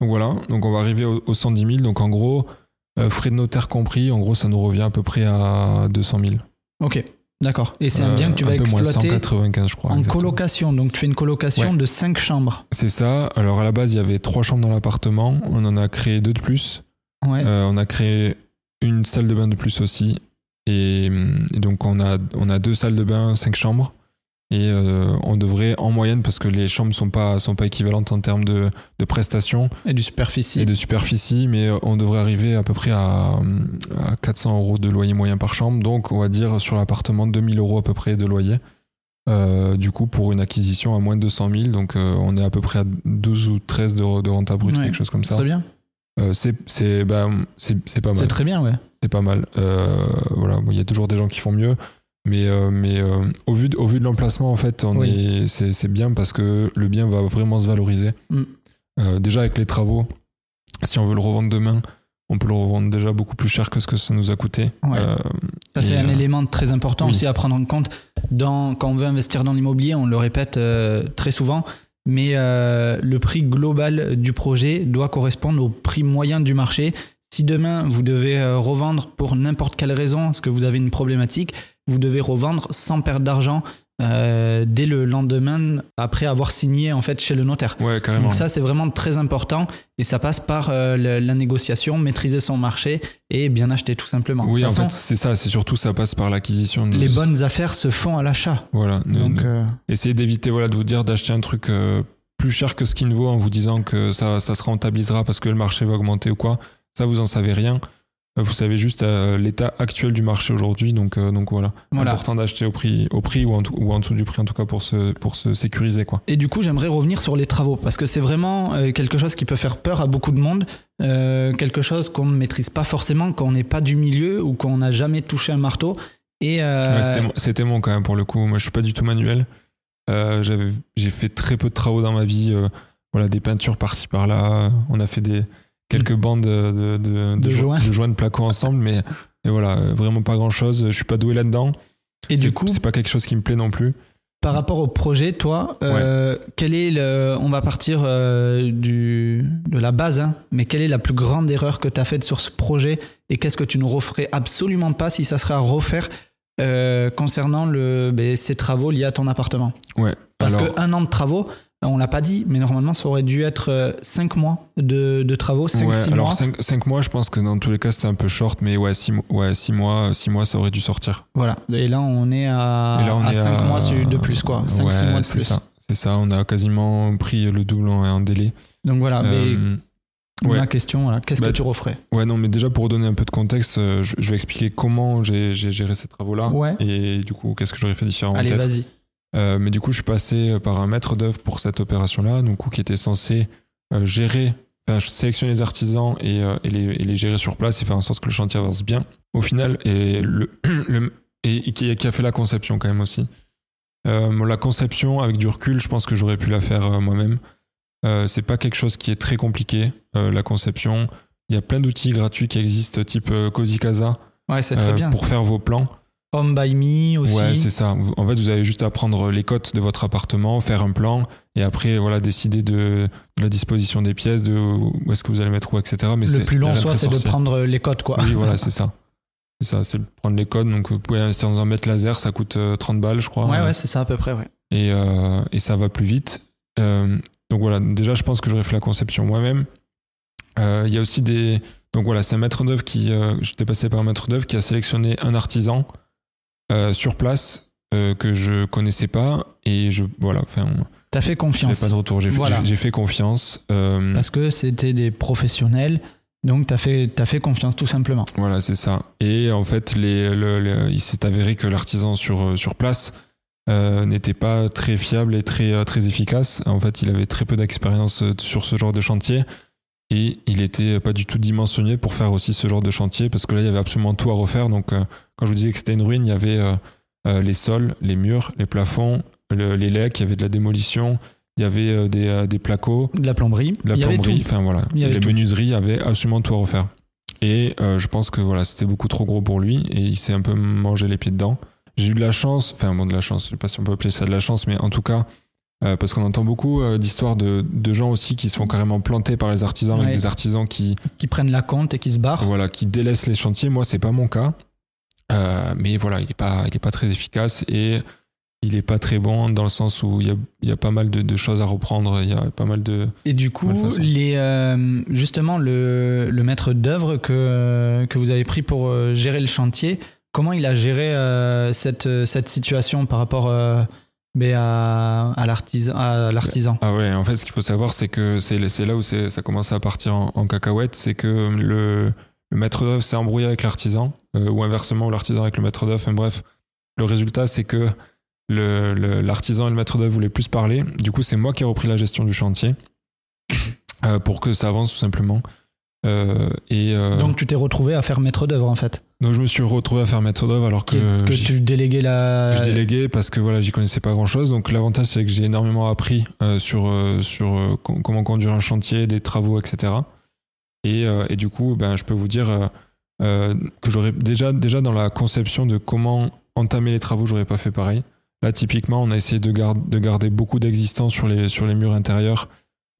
donc voilà, donc on va arriver au, au 110 000. Donc en gros, frais de notaire compris, en gros, ça nous revient à peu près à 200 000. Ok, d'accord. Et c'est un Euh, bien que tu vas un peu moins, exploiter 195, je crois. en exactement. colocation. Donc tu fais une colocation Ouais. de 5 chambres. C'est ça. Alors à la base, il y avait trois chambres dans l'appartement. On en a créé deux de plus. Ouais. Euh, on a créé une salle de bain de plus aussi. Et, et donc, on a, on a deux salles de bain, cinq chambres. Et euh, on devrait, en moyenne, parce que les chambres sont pas, sont pas équivalentes en termes de, de prestations Et du superficie. et de superficie, mais euh, on devrait arriver à peu près à, à 400 euros de loyer moyen par chambre. Donc, on va dire sur l'appartement 2000 euros à peu près de loyer. Euh, du coup, pour une acquisition à moins de 200 000, donc euh, on est à peu près à 12 ou 13 de, de renta brut, Ouais, quelque chose comme ça. Très bien. Euh, c'est c'est bah, pas mal. C'est très bien, ouais. C'est pas mal. Voilà, bon, il y a toujours des gens qui font mieux, mais euh, mais euh, au vu de, au vu de l'emplacement, en fait, on Oui. est c'est c'est bien parce que le bien va vraiment se valoriser. Mm. Euh, déjà avec les travaux, si on veut le revendre demain, on peut le revendre déjà beaucoup plus cher que ce que ça nous a coûté. Ouais. Ça, c'est un élément très important oui. aussi à prendre en compte dans, quand on veut investir dans l'immobilier. On le répète très souvent, mais le prix global du projet doit correspondre au prix moyen du marché. Si demain vous devez revendre pour n'importe quelle raison, parce que vous avez une problématique, vous devez revendre sans perdre d'argent euh, dès le lendemain après avoir signé en fait chez le notaire. ouais, carrément. Donc ça, c'est vraiment très important et ça passe par euh, la négociation, maîtriser son marché et bien acheter tout simplement. oui, de en façon, fait, c'est ça. C'est surtout ça passe par l'acquisition. de- les bonnes affaires se font à l'achat. Voilà. Donc, euh, Essayez d'éviter voilà, de vous dire d'acheter un truc plus cher que ce qu'il ne vaut en vous disant que ça, ça se rentabilisera parce que le marché va augmenter ou quoi. Ça, vous en savez rien. Vous savez juste euh, l'état actuel du marché aujourd'hui. Donc, euh, donc voilà. Voilà. Important d'acheter au prix, au prix ou, en, tout- ou en dessous du prix en tout cas pour se, pour se sécuriser. Quoi. Et du coup, j'aimerais revenir sur les travaux parce que c'est vraiment euh, quelque chose qui peut faire peur à beaucoup de monde, quelque chose qu'on ne maîtrise pas forcément, qu'on n'est pas du milieu ou qu'on n'a jamais touché un marteau. Et Ouais, c'était mon- quand même pour le coup. Moi, je suis pas du tout manuel. J'ai fait très peu de travaux dans ma vie. voilà, des peintures par-ci par-là. On a fait des quelques bandes de, de, de, De jo- joints. de joints de placo ensemble, mais et voilà, euh, vraiment pas grand-chose. Je suis pas doué là-dedans. et du coup, c'est pas quelque chose qui me plaît non plus. par rapport au projet, toi, euh, quel est le, on va partir euh, du, de la base, hein, mais quelle est la plus grande erreur que tu as faite sur ce projet et qu'est-ce que tu ne referais absolument pas si ça serait à refaire euh, concernant le, ben, ces travaux liés à ton appartement? Ouais. Parce Alors, qu'un an de travaux, on l'a pas dit, mais normalement ça aurait dû être 5 mois de, de travaux, 5-6 ouais, alors mois. 5, mois, je pense que dans tous les cas, c'était un peu short, mais ouais, 6 ouais, six mois, six mois, ça aurait dû sortir. Voilà, et là on est à, là, on est 5 à- mois de plus, quoi. 5-6 Ouais, mois de c'est plus. ça. C'est ça, on a quasiment pris le double en en délai. Donc voilà, mais Euh, ouais. ma question, voilà, qu'est-ce Bah, que tu referais? Ouais, non, mais déjà pour redonner un peu de contexte, euh, je, je vais expliquer comment j'ai géré ces travaux-là. Ouais. Et du coup, qu'est-ce que j'aurais fait différemment Allez, vas-y. Euh, mais du coup, je suis passé par un maître d'œuvre pour cette opération-là, donc qui était censé euh, gérer, enfin, sélectionner les artisans et, euh, et les, et les gérer sur place et faire en sorte que le chantier avance bien. Au final, et, le, *clears throat* le- et, et qui, qui a fait la conception quand même aussi. Euh, la conception, avec du recul, je pense que j'aurais pu la faire euh, moi-même. Euh, c'est pas quelque chose qui est très compliqué, euh, la conception. Il y a plein d'outils gratuits qui existent, type euh, Cozy Casa, Ouais, très euh, bien. pour faire vos plans. Home by me aussi. Ouais, c'est ça. En fait, vous avez juste à prendre les cotes de votre appartement, faire un plan, et après, voilà, décider de, de la disposition des pièces, de où est-ce que vous allez mettre où, etc. Mais le plus long, soit, c'est de prendre les codes, quoi. Oui, voilà, *laughs* c'est ça. C'est ça, c'est de prendre les codes. Donc, vous pouvez investir dans un mètre laser, ça coûte euh, 30 balles, je crois. Ouais, ouais, c'est ça à peu près, ouais. et, euh, et ça va plus vite. Euh, donc voilà, déjà je pense que j'aurais fait la conception moi-même. Euh, Il y a aussi des... Donc voilà, c'est un maître d'œuvre qui... Euh, J'étais passé par un maître d'œuvre qui a sélectionné un artisan euh, sur place euh, que je connaissais pas et je... Voilà, enfin, T'as fait confiance. pas de retour. J'ai fait, Voilà. confiance. Euh, Parce que c'était des professionnels, donc t'as fait, fait confiance tout simplement. Voilà, c'est ça. Et en fait, les, le- il s'est avéré que l'artisan sur, sur place n'était pas très fiable et très, très efficace. En fait, il avait très peu d'expérience sur ce genre de chantier. Et il était pas du tout dimensionné pour faire aussi ce genre de chantier parce que là, il y avait absolument tout à refaire. Donc, euh, quand je vous disais que c'était une ruine, il y avait euh, euh, les sols, les murs, les plafonds, le- les lecs, il y avait de la démolition, il y avait euh, des, euh, des placos De la plomberie. de la il plomberie, enfin voilà, Il y avait les tout. menuiseries, il y avait absolument tout à refaire. Et euh, je pense que voilà, c'était beaucoup trop gros pour lui et il s'est un peu mangé les pieds dedans. J'ai eu de la chance, enfin bon de la chance, je sais pas si on peut appeler ça de la chance, mais en tout cas, euh, parce qu'on entend beaucoup euh, d'histoires de, de gens aussi qui se font carrément planter par les artisans, Ouais. avec des artisans qui, Qui prennent la compte et qui se barrent. voilà, qui délaissent les chantiers. Moi, c'est pas mon cas. Euh, mais voilà, il est pas, il est pas très efficace et il est pas très bon dans le sens où il y a, il y a pas mal de, de choses à reprendre. Il y a pas mal de. Et du coup, les, justement, le, le maître d'œuvre que, que vous avez pris pour gérer le chantier, comment il a géré cette, cette situation par rapport ben, à, l'artisan Ah ouais, en fait, ce qu'il faut savoir, c'est que c'est là où ça commence à partir en, cacahuète, c'est que le, maître d'œuvre s'est embrouillé avec l'artisan, euh, ou inversement, l'artisan avec le maître d'œuvre. Enfin bref, le résultat, c'est que l'artisan et le maître d'œuvre voulaient plus parler. Du coup, c'est moi qui ai repris la gestion du chantier euh, pour que ça avance tout simplement. Euh, et euh, Donc tu t'es retrouvé à faire maître d'œuvre en fait. donc je me suis retrouvé à faire maître d'œuvre alors que, que tu déléguais la. je déléguais parce que voilà, j'y connaissais pas grand chose. Donc l'avantage c'est que j'ai énormément appris euh, sur sur com- comment conduire un chantier, des travaux, etc. Et, et du coup, ben je peux vous dire que j'aurais déjà déjà dans la conception de comment entamer les travaux, j'aurais pas fait pareil. Là, typiquement, on a essayé de, gar- de garder beaucoup d'existence sur les sur les murs intérieurs.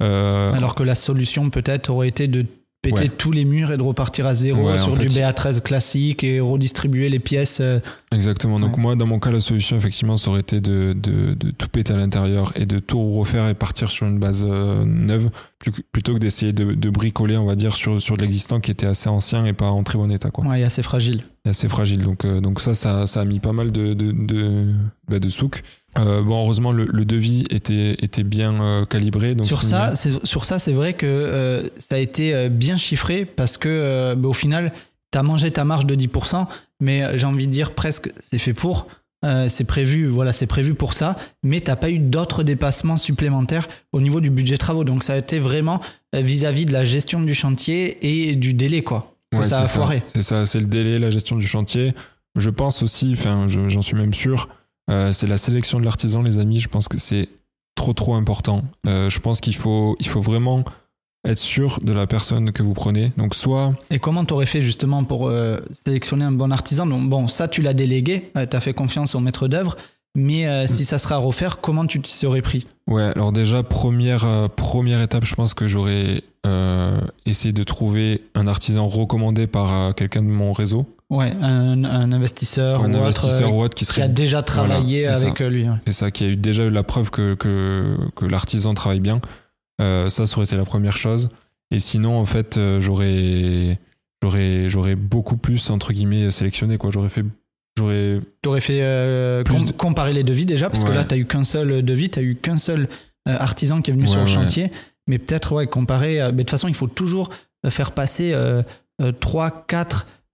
Euh, Alors que la solution peut-être aurait été de péter Ouais. tous les murs et de repartir à zéro Ouais, sur fait, du BA13 classique et redistribuer les pièces. euh, Exactement. Donc Ouais. moi, dans mon cas, la solution, effectivement, ça aurait été de, de, de tout péter à l'intérieur et de tout refaire et partir sur une base euh, neuve, plutôt que d'essayer de, de bricoler, on va dire, sur, sur de l'existant qui était assez ancien et pas en très bon état, quoi. Ouais, et assez fragile. Et assez fragile. Donc, euh, donc ça, ça, ça a mis pas mal de, de, de, bah, de souk. Euh, bon, heureusement, le, le devis était, était bien euh, calibré. Donc sur, ça, c'est- sur ça, c'est vrai que euh, ça a été bien chiffré parce que bah, au final, tu as mangé ta marge de 10%, mais j'ai envie de dire presque c'est fait pour. C'est prévu, voilà, c'est prévu pour ça, mais t'as pas eu d'autres dépassements supplémentaires au niveau du budget travaux. Donc ça a été vraiment vis-à-vis de la gestion du chantier et du délai, quoi. Ouais, ça a c'est foiré. C'est ça, c'est le délai, la gestion du chantier. Je pense aussi, enfin, je- j'en suis même sûr, euh, c'est la sélection de l'artisan, les amis. Je pense que c'est trop, trop important. Euh, je pense qu'il faut, il faut vraiment être sûr de la personne que vous prenez. Donc, soit, Et comment t'aurais fait justement pour euh, sélectionner un bon artisan? Donc bon, ça tu l'as délégué, tu t'as fait confiance au maître d'œuvre, mais euh, si ça sera à refaire, comment tu t'y serais pris? Ouais, alors déjà, première, euh, première étape, je pense que j'aurais euh, essayé de trouver un artisan recommandé par quelqu'un de mon réseau, Ouais, un, un investisseur un ou investisseur autre euh, ou autre qui qui a déjà travaillé Voilà, avec euh, lui. ouais. C'est ça, qui a eu déjà eu la preuve que, que, que l'artisan travaille bien. Euh, ça, ça aurait été la première chose. Et sinon, en fait, euh, j'aurais, j'aurais, j'aurais beaucoup plus, entre guillemets, sélectionné. Quoi. J'aurais fait. J'aurais. T'aurais fait euh, com- de- comparer les devis déjà, parce que là t'as eu qu'un seul devis, t'as eu qu'un seul euh, artisan qui est venu sur le chantier, mais peut-être ouais, comparer. euh, mais de toute façon, il faut toujours euh, faire passer euh, 3,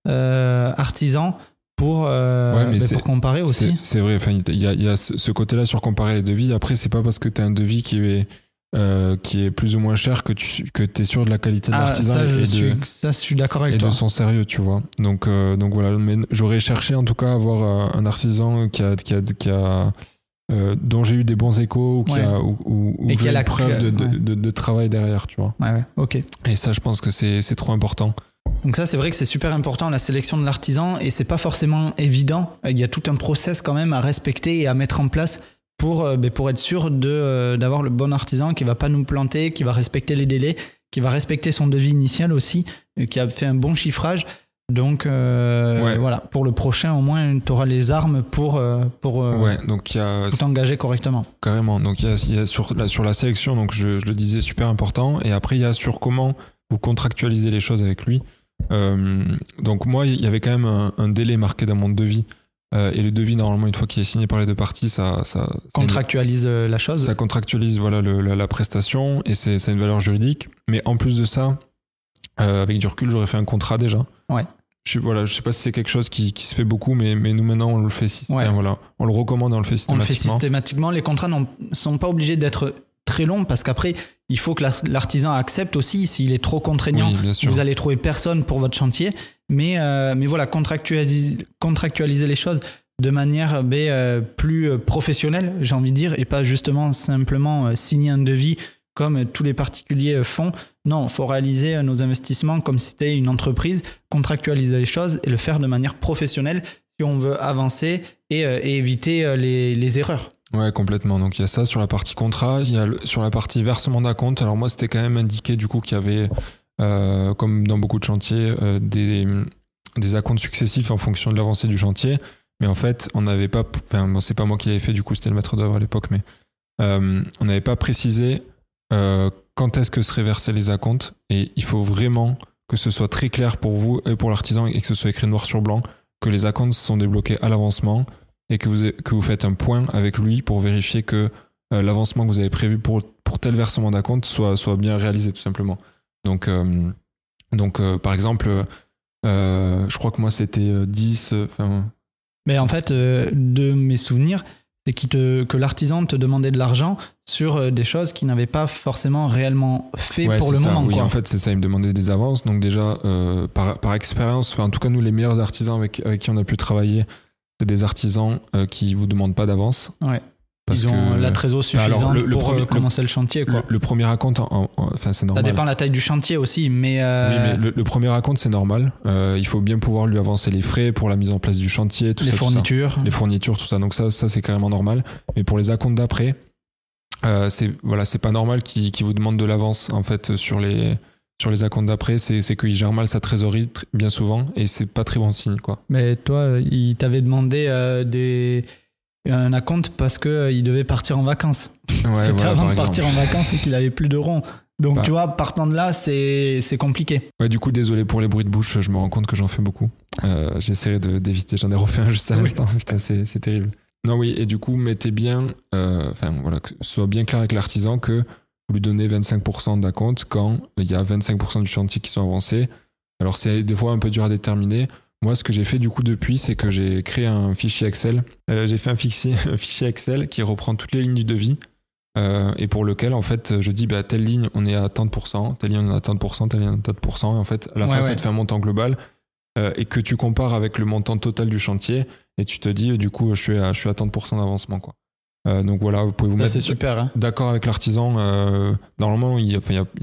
4 artisans pour, euh, Ouais, mais bah, pour comparer aussi. C'est, vrai. Il y a, y a ce côté-là sur comparer les devis. Après, c'est pas parce que tu as un devis qui est, euh, qui est plus ou moins cher que tu que es sûr de la qualité de Ah, l'artisan ça, et, je de, suis, ça, je suis d'accord avec et toi. de son sérieux, tu vois. Donc, euh, donc voilà, j'aurais cherché en tout cas à avoir euh, un artisan qui a, qui a, qui a euh, dont j'ai eu des bons échos ou qui Ouais. a ou, ou- ou Et qui j'ai la preuve de, de, ouais. de- de travail derrière, tu vois. Ouais, ouais, ok. Et ça, je pense que c'est c'est trop important. Donc ça, c'est vrai que c'est super important la sélection de l'artisan et c'est pas forcément évident. Il y a tout un process quand même à respecter et à mettre en place pour, euh, ben, pour être sûr de, euh, d'avoir le bon artisan qui va pas nous planter, qui va respecter les délais, qui va respecter son devis initial aussi, qui a fait un bon chiffrage. Donc euh, Ouais. voilà, pour le prochain, au moins, tu auras les armes pour, pour Ouais, donc il y a tout engager correctement. carrément. Donc il y a, il y a sur, la, sur la sélection, donc je, je le disais, super important. Et après, il y a sur comment vous contractualisez les choses avec lui. Euh, donc moi, il y avait quand même un, un délai marqué dans mon devis. Euh, et le devis, normalement, une fois qu'il est signé par les deux parties, ça, ça, une- Contractualise euh, la chose. ça contractualise voilà le- la, la prestation et c'est ça a une valeur juridique. Mais en plus de ça, euh, avec du recul, j'aurais fait un contrat déjà. Ouais. Je, voilà, je sais pas si c'est quelque chose qui, qui se fait beaucoup, mais, mais nous maintenant on le fait. Ouais. voilà, on le recommande, on le fait On le fait systématiquement. systématiquement. Les contrats ne sont pas obligés d'être très longs parce qu'après, il faut que la- l'artisan accepte aussi. S'il est trop contraignant, oui, vous allez trouver personne pour votre chantier. Mais, euh, mais voilà, contractualiser, contractualiser les choses de manière ben, euh, plus euh, professionnelle, j'ai envie de dire, et pas justement simplement euh, signer un devis comme tous les particuliers font. Non, il faut réaliser nos investissements comme si c'était une entreprise, contractualiser les choses et le faire de manière professionnelle si on veut avancer et, et éviter les, les erreurs. Ouais, complètement. Donc il y a ça sur la partie contrat, il y a le- sur la partie versement d'acompte. Alors moi, c'était quand même indiqué du coup qu'il y avait, euh, comme dans beaucoup de chantiers, euh, des, des acomptes successifs en fonction de l'avancée du chantier. Mais en fait, on n'avait pas. Enfin, bon, c'est pas moi qui l'avais fait, du coup, c'était le maître d'œuvre à l'époque, mais euh, on n'avait pas précisé quand est-ce que seraient versés les acomptes. Et il faut vraiment que ce soit très clair pour vous et pour l'artisan et que ce soit écrit noir sur blanc que les acomptes sont débloqués à l'avancement et que vous, que vous faites un point avec lui pour vérifier que euh, l'avancement que vous avez prévu pour, pour tel versement d'acompte soit, soit bien réalisé, tout simplement. Donc, euh, donc euh, par exemple, je crois que moi c'était 10. Enfin, Mais en fait, de mes souvenirs, c'est te, que l'artisan te demandait de l'argent sur des choses qu'il n'avait pas forcément réellement fait Ouais, pour le ça. moment. Oui, quoi. en fait, c'est ça. Il me demandait des avances. Donc, déjà, euh, par, par expérience, enfin, en tout cas, nous, les meilleurs artisans avec, avec qui on a pu travailler, c'est des artisans euh, qui vous demandent pas d'avance. Ouais. Parce Ils ont que la trésor suffisante alors, le- le pour premier- euh, commencer le chantier. Quoi. le, premier en- enfin, c'est Ça normal. dépend de la taille du chantier aussi, mais, euh, Oui, mais le, le premier acompte, c'est normal. Euh, il faut bien pouvoir lui avancer les frais pour la mise en place du chantier, tout les ça, tout ça. fournitures. les fournitures, tout ça. Donc ça, ça c'est carrément normal. Mais pour les acomptes d'après, euh, c'est voilà, c'est pas normal qu'il qu'il vous demande de l'avance en fait sur les sur les acomptes d'après. C'est qu'il gère mal sa trésorerie tr- bien souvent et c'est pas très bon signe quoi. Mais toi, euh, il t'avait demandé euh, des... un acompte parce qu'il devait partir en vacances. Ouais, *laughs* C'était voilà, avant de partir en vacances et qu'il avait plus de ronds. Donc Bah. tu vois, partant de là, c'est compliqué. Ouais, du coup, désolé pour les bruits de bouche. Je me rends compte que j'en fais beaucoup. Euh, J'essaierai d'éviter. J'en ai refait un juste à Oui. l'instant. *laughs* Putain, c'est c'est terrible. Non, oui. Et du coup, mettez bien, euh, enfin voilà, que ce soit bien clair avec l'artisan que vous lui donnez 25% d'acompte quand il y a 25% du chantier qui sont avancés. Alors c'est des fois un peu dur à déterminer. Moi, ce que j'ai fait du coup depuis, c'est que j'ai créé un fichier Excel. Euh, j'ai fait un fichier, *laughs* un fichier Excel qui reprend toutes les lignes du devis euh, et pour lequel, en fait, je dis, bah, telle ligne, on est à tant de pourcents, telle ligne, on est à tant de pourcents, telle ligne, on est à tant de pourcents. Et en fait, à la Ouais, fin, ça te fait un montant global euh, et que tu compares avec le montant total du chantier et tu te dis, du coup, je suis à, je suis à tant de pourcents d'avancement, quoi. Euh, donc voilà, vous pouvez vous Ça, mettre super. Hein. d'accord avec l'artisan. euh, normalement, il n'y a,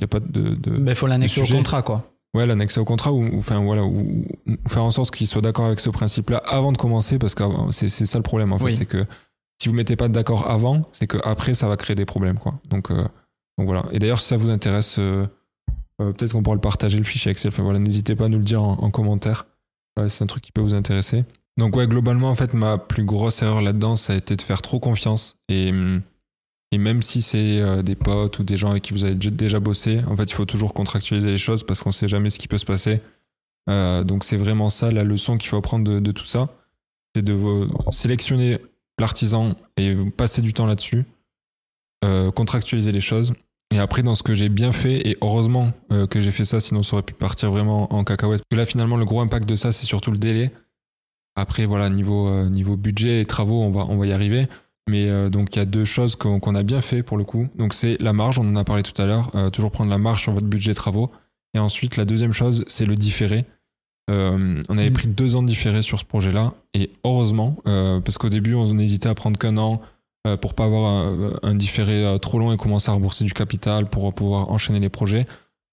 pas de, de- Mais il faut l'annexer au contrat, quoi. Ouais, l'annexer au contrat ou, enfin voilà, ou, ou faire en sorte qu'il soit d'accord avec ce principe-là avant de commencer, parce que c'est c'est ça le problème en fait, Oui. c'est que si vous mettez pas d'accord avant, c'est que après ça va créer des problèmes quoi. Donc, euh, donc voilà. Et d'ailleurs, si ça vous intéresse, euh, euh, peut-être qu'on pourra le partager le fichier Excel. Enfin voilà, n'hésitez pas à nous le dire en, en commentaire. C'est un truc qui peut vous intéresser. Donc ouais, globalement en fait, ma plus grosse erreur là-dedans, ça a été de faire trop confiance et et même si c'est euh, des potes ou des gens avec qui vous avez déjà- bossé, en fait, il faut toujours contractualiser les choses parce qu'on sait jamais ce qui peut se passer. Euh, donc c'est vraiment ça la leçon qu'il faut apprendre de, tout ça, c'est de sélectionner l'artisan et passer du temps là-dessus, euh, contractualiser les choses. Et après, dans ce que j'ai bien fait, et heureusement que j'ai fait ça, sinon ça aurait pu partir vraiment en cacahuète. Parce que là, finalement, le gros impact de ça, c'est surtout le délai. Après, voilà, niveau, euh, niveau budget et travaux, on va, on va y arriver. Mais euh, donc, il y a deux choses qu'on a bien fait pour le coup. Donc, c'est la marge, on en a parlé tout à l'heure. euh, toujours prendre la marge sur votre budget travaux. Et ensuite, la deuxième chose, c'est le différé. Euh, on avait Mm. pris deux ans de différé sur ce projet-là. Et heureusement, parce qu'au début, on hésitait à prendre qu'un an pour pas avoir un, un différé trop long et commencer à rembourser du capital pour pouvoir enchaîner les projets.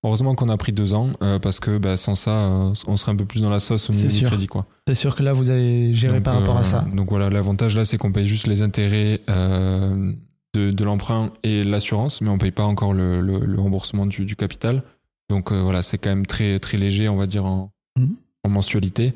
Heureusement qu'on a pris deux ans euh, parce que bah, sans ça, euh, on serait un peu plus dans la sauce au niveau du crédit. Quoi. C'est sûr que là, vous avez géré Donc, par rapport euh, à ça. Donc voilà, l'avantage là, c'est qu'on paye juste les intérêts euh, de, de l'emprunt et l'assurance, mais on paye pas encore le, le- le remboursement du, du capital. Donc euh, voilà, c'est quand même très, très léger, on va dire, en, Mhm. en mensualité.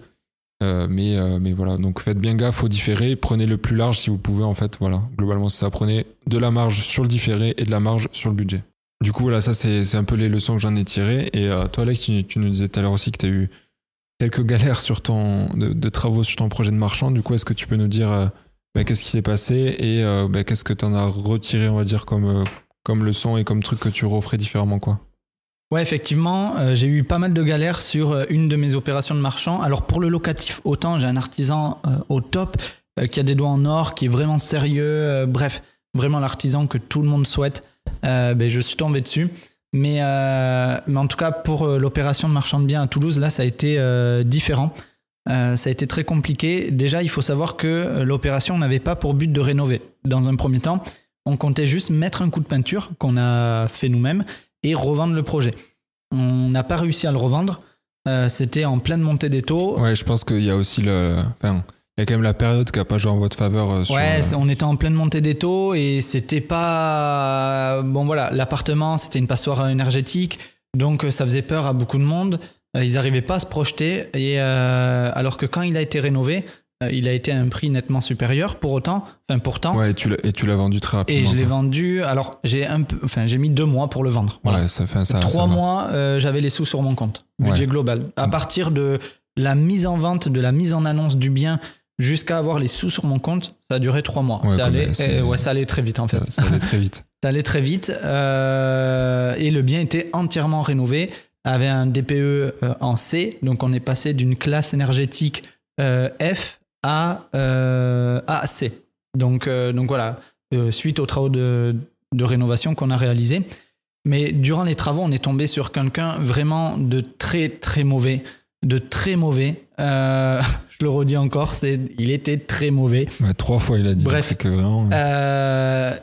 Euh, mais, euh, mais voilà, donc faites bien gaffe au différé, prenez le plus large si vous pouvez, en fait, voilà, globalement c'est ça, prenez de la marge sur le différé et de la marge sur le budget. Du coup, voilà, ça c'est un peu les leçons que j'en ai tirées. Et euh, toi, Alex, tu, nous disais tout à l'heure aussi que tu as eu quelques *laughs* galères sur ton, de, travaux sur ton projet de marchand. Du coup, est-ce que tu peux nous dire euh, bah, qu'est-ce qui s'est passé et euh, bah, qu'est-ce que tu en as retiré, on va dire, comme, comme leçon et comme truc que tu referais différemment, quoi? Ouais, effectivement, j'ai eu pas mal de galères sur une de mes opérations de marchand. Alors pour le locatif, autant j'ai un artisan au top qui a des doigts en or, qui est vraiment sérieux, bref, vraiment l'artisan que tout le monde souhaite. Euh, ben, je suis tombé dessus. Mais, euh, mais en tout cas, pour euh, l'opération de marchand de biens à Toulouse, là, ça a été différent. Ça a été très compliqué. Déjà, il faut savoir que l'opération n'avait pas pour but de rénover. Dans un premier temps, on comptait juste mettre un coup de peinture qu'on a fait nous-mêmes et revendre le projet. On n'a pas réussi à le revendre. C'était en pleine montée des taux. Ouais, je pense qu'il y a aussi le. Il y a quand même la période qui n'a pas joué en votre faveur. euh, sur, Ouais, euh, on était en pleine montée des taux et c'était pas. Bon voilà, l'appartement c'était une passoire énergétique, donc euh, ça faisait peur à beaucoup de monde. Ils n'arrivaient pas à se projeter et euh, alors que quand il a été rénové, il a été à un prix nettement supérieur. Pour autant, enfin pourtant. Ouais, et tu l'as, vendu très rapidement. Et je l'ai vendu. Alors j'ai un peu, enfin j'ai mis deux mois pour le vendre. Voilà. Ouais, ça fait ça. Trois ça mois, euh, j'avais les sous sur mon compte. Budget Ouais. global. À partir de la mise en vente, de la mise en annonce du bien jusqu'à avoir les sous sur mon compte, ça a duré trois mois. Ouais, ça, allait, eh, ouais, ça allait très vite en fait. Ça, ça allait très vite. *laughs* Ça allait très vite euh, et le bien était entièrement rénové, avait un DPE euh, en C, donc on est passé d'une classe énergétique euh, F à, euh, à C. Donc, donc voilà, suite aux travaux de, de rénovation qu'on a réalisés. Mais durant les travaux, on est tombé sur quelqu'un vraiment de très très mauvais, de très mauvais. Euh, *laughs* je le redis encore, c'est, il était très mauvais. Ouais, trois fois, il a dit. Bref. C'est que vraiment. Euh,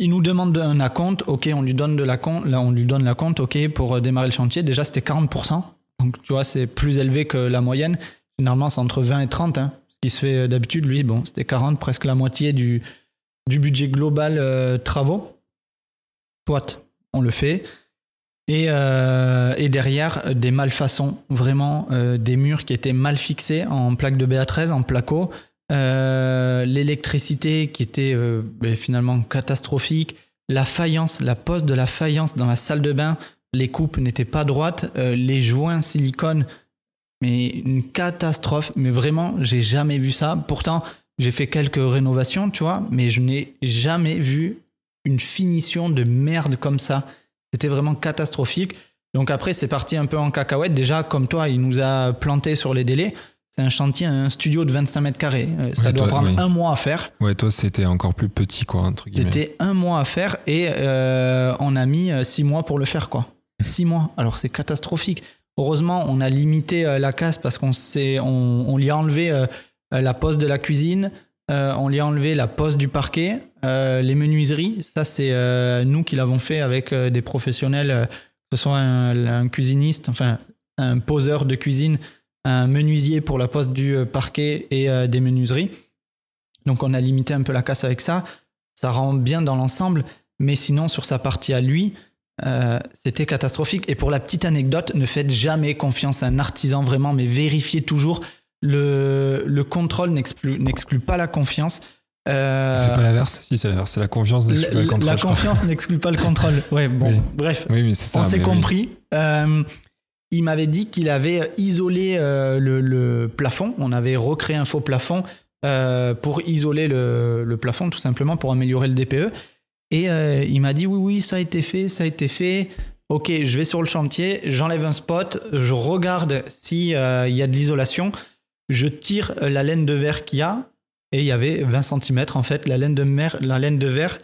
il nous demande un acompte, ok, on lui donne de la compte, là on lui donne la compte, ok, pour euh, démarrer le chantier. Déjà c'était 40%, donc tu vois c'est plus élevé que la moyenne. Généralement c'est entre 20 et 30, hein, ce qui se fait d'habitude. Lui, bon, c'était 40, presque la moitié du, du budget global euh, travaux. Soit on le fait. Et, euh, et derrière, euh, des malfaçons, vraiment euh, des murs qui étaient mal fixés en plaque de BA13, en placo. L'électricité qui était ben, finalement catastrophique, la faïence, la pose de la faïence dans la salle de bain, les coupes n'étaient pas droites, les joints silicone, mais une catastrophe, mais vraiment, j'ai jamais vu ça. Pourtant, j'ai fait quelques rénovations, tu vois, mais je n'ai jamais vu une finition de merde comme ça. C'était vraiment catastrophique. Donc après, c'est parti un peu en cacahuète. Déjà, comme toi, il nous a planté sur les délais. C'est un chantier, un studio de 25 mètres carrés. Euh, Ça Ouais, doit toi, prendre oui. un mois à faire. Ouais, toi, c'était encore plus petit, quoi, entre guillemets. C'était un mois à faire et euh, on a mis euh, six mois pour le faire, quoi. *laughs* Six mois. Alors c'est catastrophique. Heureusement, on a limité la casse parce qu'on s'est, on, on lui a enlevé euh, la pose de la cuisine, euh, on lui a enlevé la pose du parquet, euh, les menuiseries. Ça, c'est euh, nous qui l'avons fait avec euh, des professionnels, que ce soit un, cuisiniste, enfin un poseur de cuisine, un menuisier pour la pose du parquet et des menuiseries. Donc on a limité un peu la casse avec ça. Ça rend bien dans l'ensemble, mais sinon sur sa partie à lui, c'était catastrophique. Et pour la petite anecdote, ne faites jamais confiance à un artisan vraiment, mais vérifiez toujours. Le, le contrôle n'exclut pas la confiance. Euh, C'est pas l'inverse Si, c'est l'inverse. C'est la confiance d'exclure le la, contrôle. la confiance *laughs* n'exclut pas le contrôle. Ouais, bon, Oui. bref. Oui, mais c'est ça. On s'est oui. compris. Euh, il m'avait dit qu'il avait isolé euh, le, le plafond. On avait recréé un faux plafond pour isoler le, le plafond, tout simplement pour améliorer le DPE. Et il m'a dit oui, oui, ça a été fait, ça a été fait. Ok, je vais sur le chantier, j'enlève un spot, je regarde s'il y a de l'isolation, je tire la laine de verre qu'il y a, et il y avait 20 cm en fait, la laine de, mer, la laine de verre,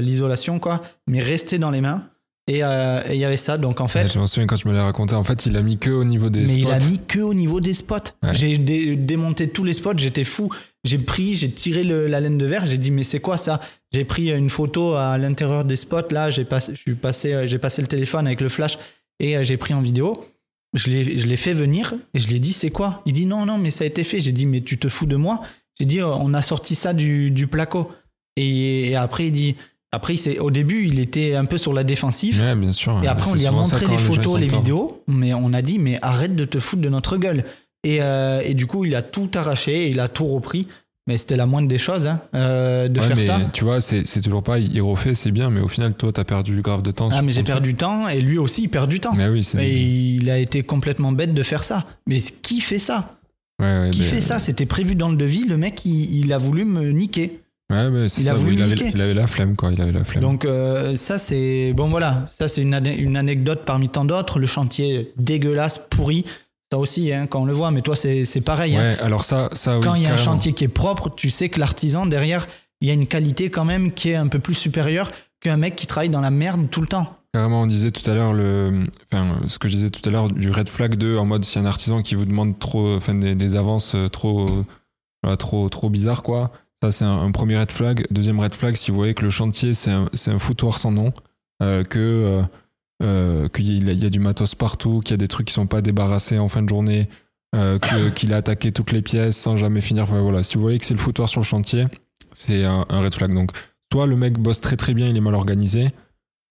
l'isolation quoi, mais restait dans les mains. Et euh, et il y avait ça, donc en fait, Ouais, je m'en souviens quand tu me l'as raconté. En fait, il a mis que au niveau des mais spots. il a mis que au niveau des spots. Ouais. J'ai dé- démonté tous les spots, j'étais fou. J'ai pris, j'ai tiré le- la laine de verre, j'ai dit mais c'est quoi ça? J'ai pris une photo à l'intérieur des spots là, j'ai suis passé, euh, j'ai passé le téléphone avec le flash et euh, j'ai pris en vidéo. Je l'ai fait venir et je lui ai dit c'est quoi? Il dit non non mais ça a été fait. J'ai dit mais tu te fous de moi? J'ai dit on a sorti ça du, du placo. Et, et après il dit après c'est au début il était un peu sur la défensive. Ouais, bien sûr. Et après, on lui a montré les photos, les vidéos, mais on a dit, mais arrête de te foutre de notre gueule. Et, euh, et du coup, il a tout arraché, il a tout repris. Mais c'était la moindre des choses hein, euh, de Ouais, faire mais ça. tu vois, c'est c'est toujours pas, il refait, c'est bien, mais au final, toi, t'as perdu grave de temps. Ah, mais j'ai perdu du temps et lui aussi, il perd du temps. Mais oui, c'est. Il a été complètement bête de faire ça. Mais qui fait ça? Ouais, ouais, Qui mais- fait ça C'était prévu dans le devis. Le mec, il, il a voulu me niquer. Ouais, mais Il a voulu avait, niquer. il avait la flemme, quoi. Il avait la flemme. Donc euh, ça, c'est... Bon, voilà. Ça, c'est une, ane- une anecdote parmi tant d'autres. Le chantier dégueulasse, pourri. Ça aussi, hein, quand on le voit. Mais toi, c'est c'est pareil. hein. alors ça, quand il y a un chantier qui est propre, tu sais que l'artisan derrière, il y a une qualité quand même qui est un peu plus supérieure qu'un mec qui travaille dans la merde tout le temps. Carrément, on disait tout à l'heure le, enfin, ce que je disais tout à l'heure du red flag 2 en mode si un artisan qui vous demande trop, enfin, des, avances euh, trop, euh, voilà, trop, trop bizarres, quoi. Ça, c'est un, premier red flag. Deuxième red flag, si vous voyez que le chantier, c'est un, un foutoir sans nom, euh, que, euh, qu'il y, a- il y a du matos partout, qu'il y a des trucs qui sont pas débarrassés en fin de journée, euh, *coughs* qu'il a attaqué toutes les pièces sans jamais finir. Voilà. Si vous voyez que c'est le foutoir sur le chantier, c'est un, un red flag. Donc, soit le mec bosse très très bien, il est mal organisé,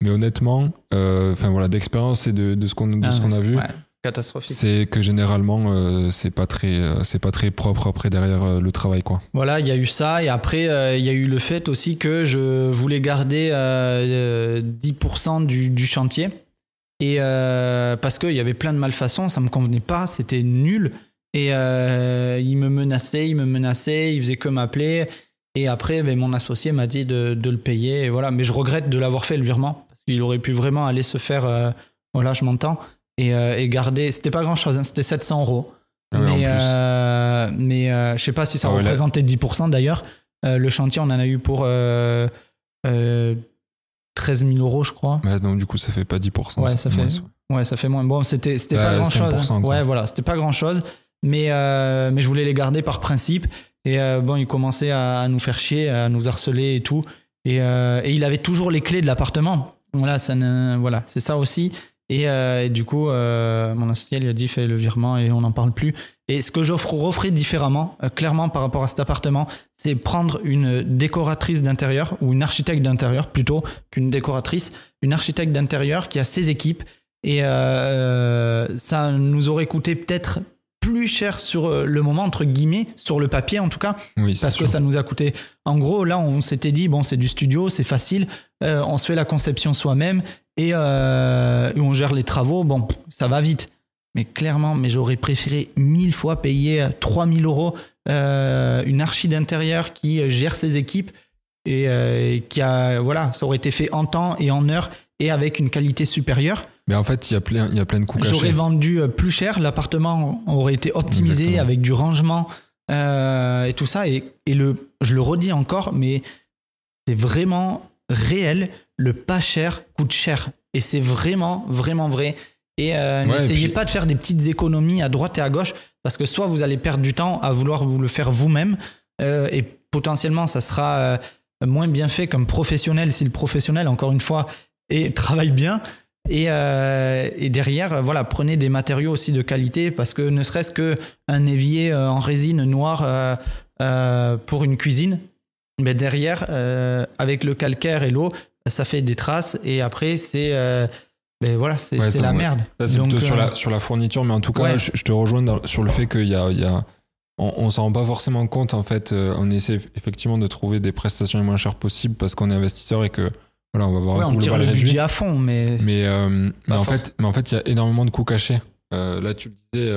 mais honnêtement, euh, enfin voilà, d'expérience et de, de ce qu'on de Ah, ce qu'on a vu, ouais. catastrophique. C'est que généralement, euh, c'est pas très, euh, c'est pas très propre après derrière euh, le travail, quoi. Voilà, il y a eu ça et après il y a eu le fait aussi que je voulais garder euh, euh, 10% du, du chantier et parce qu'il y avait plein de malfaçons, ça me convenait pas, c'était nul et il me menaçait, il me menaçait, il faisait que m'appeler et après ben, mon associé m'a dit de, de le payer et voilà, mais je regrette de l'avoir fait le virement qu'il aurait pu vraiment aller se faire, euh, voilà, je m'entends et, euh, et garder, c'était pas grand chose, c'était 700 euros. Ah ouais, en mais euh, mais euh, je sais pas si ça Ah ouais, représentait 10% d'ailleurs. Euh, le chantier, on en a eu pour euh, euh, 13 000 euros, je crois. Donc du coup, ça fait pas 10%. Ouais, ça fait- moins. Ouais, ça fait moins. Bon, c'était pas grand chose. 5%, quoi. Ouais, voilà, c'était pas grand chose. Mais, euh, mais je voulais les garder par principe. Et euh, bon, il commençait à, à nous faire chier, à nous harceler et tout. Et, euh, et il avait toujours les clés de l'appartement. Voilà, voilà, c'est ça aussi. Et, euh, du coup, euh, mon associé lui a dit fais le virement et on n'en parle plus. Et ce que j'offre referai différemment, euh, clairement par rapport à cet appartement, c'est prendre une décoratrice d'intérieur ou une architecte d'intérieur plutôt qu'une décoratrice, une architecte d'intérieur qui a ses équipes et ça nous aurait coûté peut-être plus cher sur euh, le moment entre guillemets, sur le papier en tout cas, Oui, parce que ça nous a coûté. En gros, là, on s'était dit bon, c'est du studio, c'est facile, euh, on se fait la conception soi-même et, euh, et on gère les travaux. Bon, ça va vite. Mais clairement, mais j'aurais préféré mille fois payer 3000 euros euh, une archi d'intérieur qui gère ses équipes et, et qui a voilà, ça aurait été fait en temps et en heure et avec une qualité supérieure. Mais en fait, il y a plein, il y a plein de coups J'aurais vendu euh, plus cher, l'appartement aurait été optimisé Exactement. avec du rangement euh, et tout ça. Et, et le, je le redis encore, mais c'est vraiment réel. Le pas cher coûte cher. Et c'est vraiment, vraiment vrai. Et euh, Ouais, n'essayez puis- pas de faire des petites économies à droite et à gauche, parce que soit vous allez perdre du temps à vouloir vous le faire vous-même, euh, et potentiellement ça sera moins bien fait comme professionnel si le professionnel, encore une fois, et travaille bien. Et, euh, et derrière, euh, voilà, prenez des matériaux aussi de qualité parce que ne serait-ce que un évier euh, en résine noire euh, euh, pour une cuisine, mais derrière, avec le calcaire et l'eau, ça fait des traces et après c'est, ben voilà, c'est Ouais, la ouais. merde. C'est Donc, plutôt sur la, sur la fourniture, mais en tout cas, Ouais. je, je te rejoins dans- sur le fait qu'il y a, il y a on, on s'en rend pas forcément compte en fait. on essaie effectivement de trouver des prestations les moins chères possibles parce qu'on est investisseur et que voilà, on va avoir ouais, un on tire le réduit. budget à fond, mais, Mais, euh, mais, en force. fait, mais en fait, il y a énormément de coûts cachés. Euh, là, tu le disais,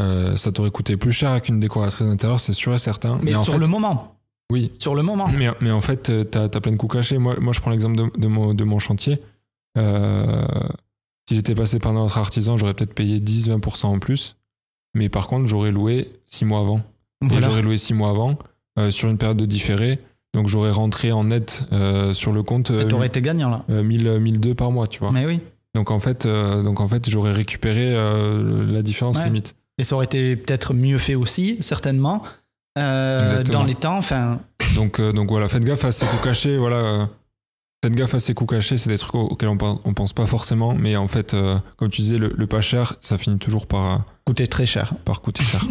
euh, ça t'aurait coûté plus cher qu'une décoratrice d'intérieur, c'est sûr et certain. mais sur fait- le moment, Oui, sur le moment. mais, mais en fait, t'as as plein de coûts cachés. Moi, moi je prends l'exemple de, de mon, de mon chantier. Si j'étais passé par notre artisan, j'aurais peut-être payé 10-20% en plus. Mais par contre, j'aurais loué 6 mois avant. Et j'aurais loué 6 mois avant sur une période de différé. Donc j'aurais rentré en net euh, sur le compte euh, T'aurais été gagnant là. euh, 1000, 1002 par mois, tu vois. Mais oui. Donc en fait, euh, donc en fait, j'aurais récupéré euh, la différence Ouais. limite. Et ça aurait été peut-être mieux fait aussi, certainement. euh, dans les temps, enfin, Donc euh, donc voilà, faites gaffe à ces coups cachés. Voilà, euh, faites gaffe à ces coups cachés. C'est des trucs au- auxquels on, on pense pas forcément, mais en fait, euh, comme tu disais, le, le pas cher, ça finit toujours par euh, coûter très cher. par coûter cher. *laughs*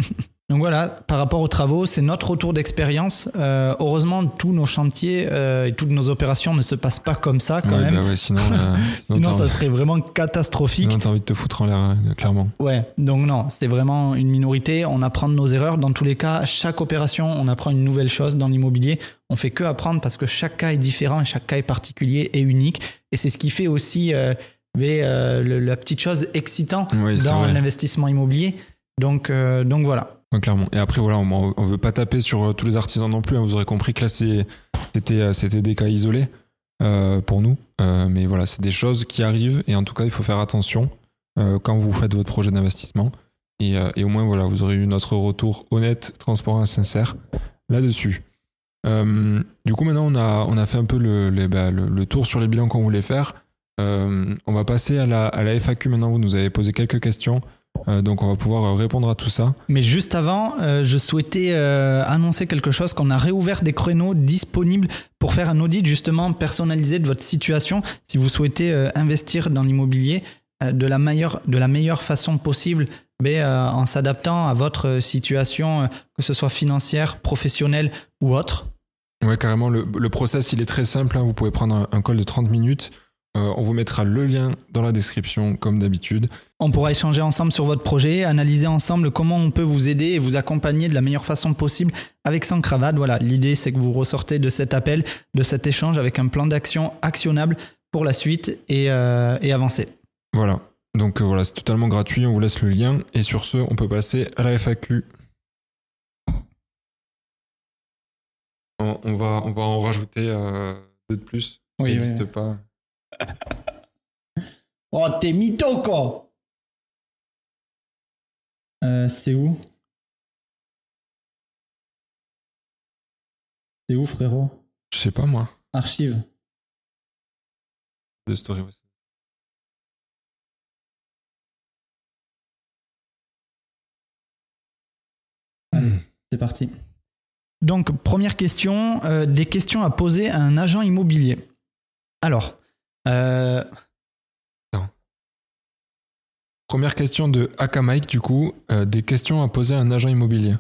Donc voilà, par rapport aux travaux, c'est notre retour d'expérience. Euh, heureusement, tous nos chantiers euh, et toutes nos opérations ne se passent pas comme ça quand Ouais, même. bah ouais, sinon, *laughs* euh, ça serait vraiment catastrophique. sinon, t'as envie de te foutre en l'air, euh, clairement. Ouais, donc non, c'est vraiment une minorité. On apprend de nos erreurs. Dans tous les cas, chaque opération, on apprend une nouvelle chose dans l'immobilier. On fait que apprendre parce que chaque cas est différent et chaque cas est particulier et unique. Et c'est ce qui fait aussi mais, euh, le- la petite chose excitante Oui, dans l'investissement immobilier. Donc, donc voilà. Clairement. Et après, voilà, on, on veut pas taper sur euh, tous les artisans non plus. hein. Vous aurez compris que là, euh, c'était des cas isolés euh, pour nous. Mais voilà, c'est des choses qui arrivent. Et en tout cas, il faut faire attention quand vous faites votre projet d'investissement. Et, au moins, voilà, vous aurez eu notre retour honnête, transparent et sincère là-dessus. Du coup, maintenant, on a, fait un peu bah, le, tour sur les bilans qu'on voulait faire. On va passer à la FAQ maintenant. Vous nous avez posé quelques questions. Euh, donc, on va pouvoir euh, répondre à tout ça. Mais juste avant, euh, je souhaitais euh, annoncer quelque chose qu'on a réouvert des créneaux disponibles pour faire un audit justement personnalisé de votre situation si vous souhaitez euh, investir dans l'immobilier de, la meilleure, de la meilleure façon possible mais, en s'adaptant à votre situation, que ce soit financière, professionnelle ou autre. Ouais, carrément. Le, le process, il est très simple. hein. Vous pouvez prendre un, un call de 30 minutes. Euh, on vous mettra le lien dans la description comme d'habitude. On pourra échanger ensemble sur votre projet, analyser ensemble comment on peut vous aider et vous accompagner de la meilleure façon possible avec sans cravate. Voilà, l'idée c'est que vous ressortez de cet appel, de cet échange avec un plan d'action actionnable pour la suite et, euh, et avancer. Voilà. Donc euh, voilà, c'est totalement gratuit, on vous laisse le lien. Et sur ce, on peut passer à la FAQ. On, on va, on va en rajouter euh, deux de plus. Oui, n'existe oui. pas. Oh, t'es mytho quoi euh, C'est où? C'est où frérot? Je sais pas moi. Archive. De story. ouais. C'est parti. Donc, première question, euh, des questions à poser à un agent immobilier. Alors, euh, Première question de Akamike, du coup, euh, des questions à poser à un agent immobilier.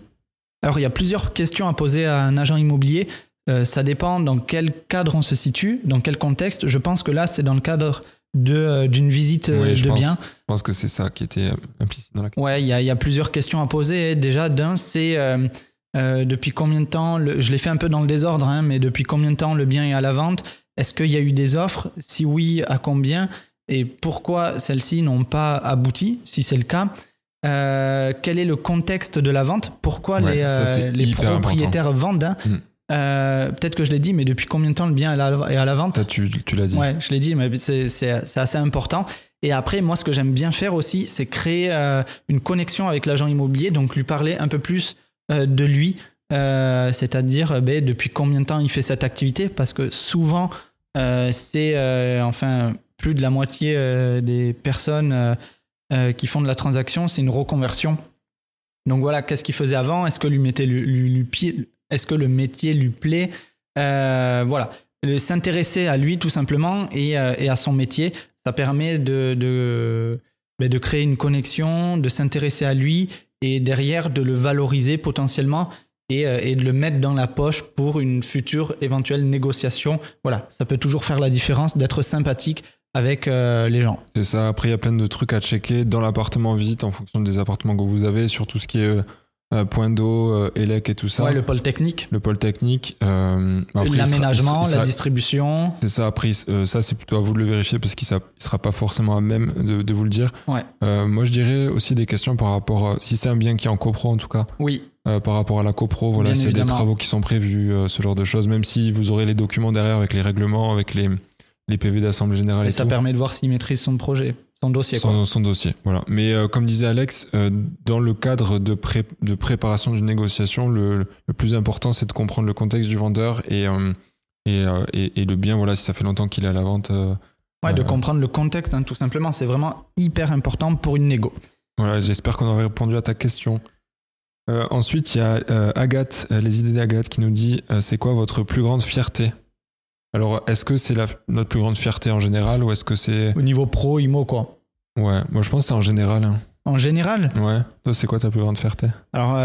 alors, il y a plusieurs questions à poser à un agent immobilier. Euh, ça dépend dans quel cadre on se situe, dans quel contexte. Je pense que là, c'est dans le cadre de, d'une visite Oui, je de pense. bien. Je pense que c'est ça qui était implicite dans la question. Ouais, il y, a- il y a plusieurs questions à poser. Déjà, d'un, c'est depuis combien de temps, le- je l'ai fait un peu dans le désordre, hein, mais depuis combien de temps le bien est à la vente? Est-ce qu'il y a eu des offres? Si oui, à combien? Et pourquoi celles-ci n'ont pas abouti, si c'est le cas Euh, Quel est le contexte de la vente? Pourquoi Ouais, les, euh, les propriétaires vendent hein? Mm. Euh, Peut-être que je l'ai dit, mais depuis combien de temps le bien est à la, vente? Ça, tu, tu l'as dit. Ouais, je l'ai dit, mais c'est assez important. Et après, moi, ce que j'aime bien faire aussi, c'est créer euh, une connexion avec l'agent immobilier, donc lui parler un peu plus euh, de lui, c'est-à-dire ben, depuis combien de temps il fait cette activité, parce que souvent, c'est euh, enfin plus de la moitié euh, des personnes euh, euh, qui font de la transaction, c'est une reconversion. Donc voilà, qu'est-ce qu'il faisait avant? Est-ce que lui mettait lui, Est-ce que le métier lui plaît? Euh, Voilà, s'intéresser à lui tout simplement et, euh, à son métier, ça permet de, ben, de créer une connexion, de s'intéresser à lui et derrière de le valoriser potentiellement et, euh, et de le mettre dans la poche pour une future éventuelle négociation. Voilà, ça peut toujours faire la différence d'être sympathique avec euh, les gens. C'est ça. Après, il y a plein de trucs à checker dans l'appartement visite en fonction des appartements que vous avez, sur tout ce qui est euh, point d'eau, euh, élec et tout ça. Ouais, le pôle technique, Le pôle technique. euh, l'aménagement, la distribution. C'est ça, après, ça c'est plutôt à vous de le vérifier parce qu'il ne sera pas forcément à même de, de vous le dire. Ouais. Moi je dirais aussi des questions par rapport, à- si c'est un bien qui est en copro en tout cas, Oui, euh, par rapport à la copro, voilà, a des travaux qui sont prévus, euh, ce genre de choses, même si vous aurez les documents derrière avec les règlements, avec les, les PV d'Assemblée Générale et, et ça tout. permet de voir s'il maîtrise son projet, son dossier. quoi. Son, dossier, voilà. Mais euh, comme disait Alex, dans le cadre de, pré- de préparation d'une négociation, le, le plus important, c'est de comprendre le contexte du vendeur et, et, et, et le bien, voilà, si ça fait longtemps qu'il est à la vente. Ouais, de comprendre le contexte, hein, tout simplement. C'est vraiment hyper important pour une négo. voilà, j'espère qu'on aurait répondu à ta question. Euh, ensuite, il y a euh, Agathe, euh, les idées d'Agathe, qui nous dit c'est quoi votre plus grande fierté? Alors, est-ce que c'est notre plus grande fierté en général ou est-ce que c'est. Au niveau pro, IMO, quoi. Ouais, moi je pense que c'est en général. hein. En général, Ouais. Toi, c'est quoi ta plus grande fierté? Alors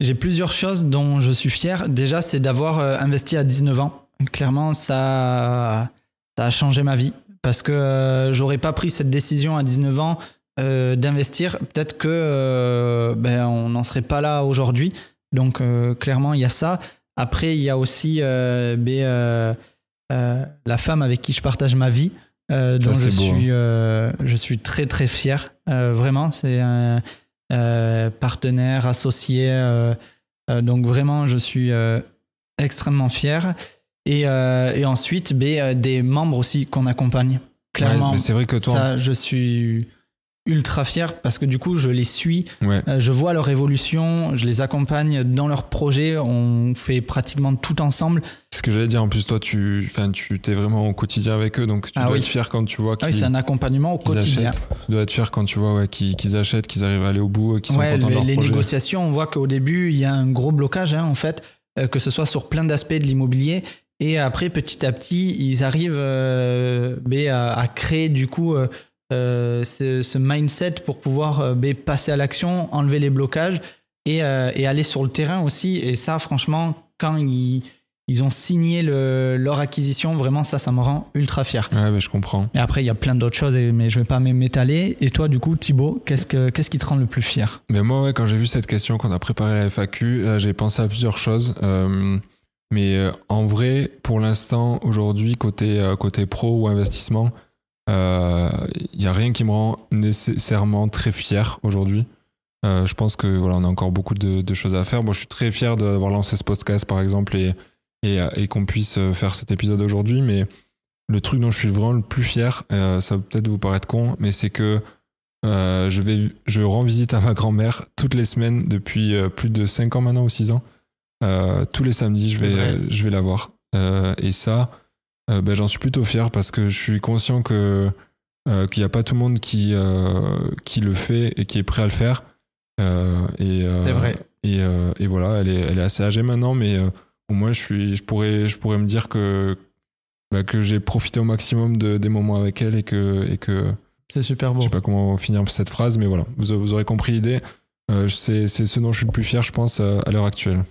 j'ai plusieurs choses dont je suis fier. Déjà, c'est d'avoir investi à 19 ans. Clairement, ça, ça a changé ma vie. Parce que j'aurais pas pris cette décision à 19 ans euh, d'investir. Peut-être que euh, ben, on n'en serait pas là aujourd'hui. Donc, euh, clairement, il y a ça. Après, il y a aussi ben, la femme avec qui je partage ma vie. dont je hein. suis, je suis très très fier. Vraiment, c'est un partenaire, associé. donc vraiment, je suis extrêmement fier. Et, et ensuite, ben, des membres aussi qu'on accompagne. Clairement, Ouais, c'est vrai que toi. ça, je suis ultra fier parce que du coup, je les suis, Ouais. euh, je vois leur évolution, je les accompagne dans leurs projets. On fait pratiquement tout ensemble. Ce que j'allais dire, en plus, toi, tu, enfin, tu t'es vraiment au quotidien avec eux, donc tu Ah dois oui. être fier quand tu vois Ah qu'ils oui, c'est un accompagnement au quotidien. achètent. Tu dois être fier quand tu vois ouais, qu'ils achètent, qu'ils arrivent à aller au bout, qu'ils sont Ouais, contents de leur les projet. négociations, on voit qu'au début, il y a un gros blocage, hein, en fait, euh, que ce soit sur plein d'aspects de l'immobilier. Et après, petit à petit, ils arrivent euh, à, à créer du coup euh, euh, ce, ce mindset pour pouvoir euh, ben, passer à l'action, enlever les blocages et, euh, et aller sur le terrain aussi. Et ça, franchement, quand ils, ils ont signé le- leur acquisition. Vraiment, ça, ça me rend ultra fier. Ouais, mais je comprends. Et après, il y a plein d'autres choses, mais je vais pas m'étaler. Et toi, du coup, Thibaut, qu'est-ce, que, qu'est-ce qui te rend le plus fier? Mais moi, ouais, quand j'ai vu cette question, qu'on a préparé la FAQ, j'ai pensé à plusieurs choses. Mais en vrai, pour l'instant, aujourd'hui, côté, côté pro ou investissement, il n'y a rien qui me rend nécessairement très fier aujourd'hui. Euh, je pense que voilà, on a encore beaucoup de, de choses à faire. Moi, je suis très fier d'avoir lancé ce podcast, par exemple, et, et, et qu'on puisse faire cet épisode aujourd'hui. Mais le truc dont je suis vraiment le plus fier, euh, ça va peut-être vous paraître con, mais c'est que euh, je, vais, je rends visite à ma grand-mère toutes les semaines depuis euh, plus de 5 ans maintenant ou 6 ans. Euh, tous les samedis, je vais, Ouais. je vais la voir. Euh, et ça, euh, ben, j'en suis plutôt fier parce que je suis conscient que euh, qu'il n'y a pas tout le monde qui, euh, qui le fait et qui est prêt à le faire. Et, C'est vrai. Et, et voilà, elle est, elle est assez âgée maintenant, mais au moins je, suis, je, pourrais, je pourrais me dire que, bah, que j'ai profité au maximum de, des moments avec elle et que, et que C'est super beau. je sais pas comment finir cette phrase, mais voilà, vous, vous aurez compris l'idée. C'est c'est ce dont je suis le plus fier, je pense, à l'heure actuelle.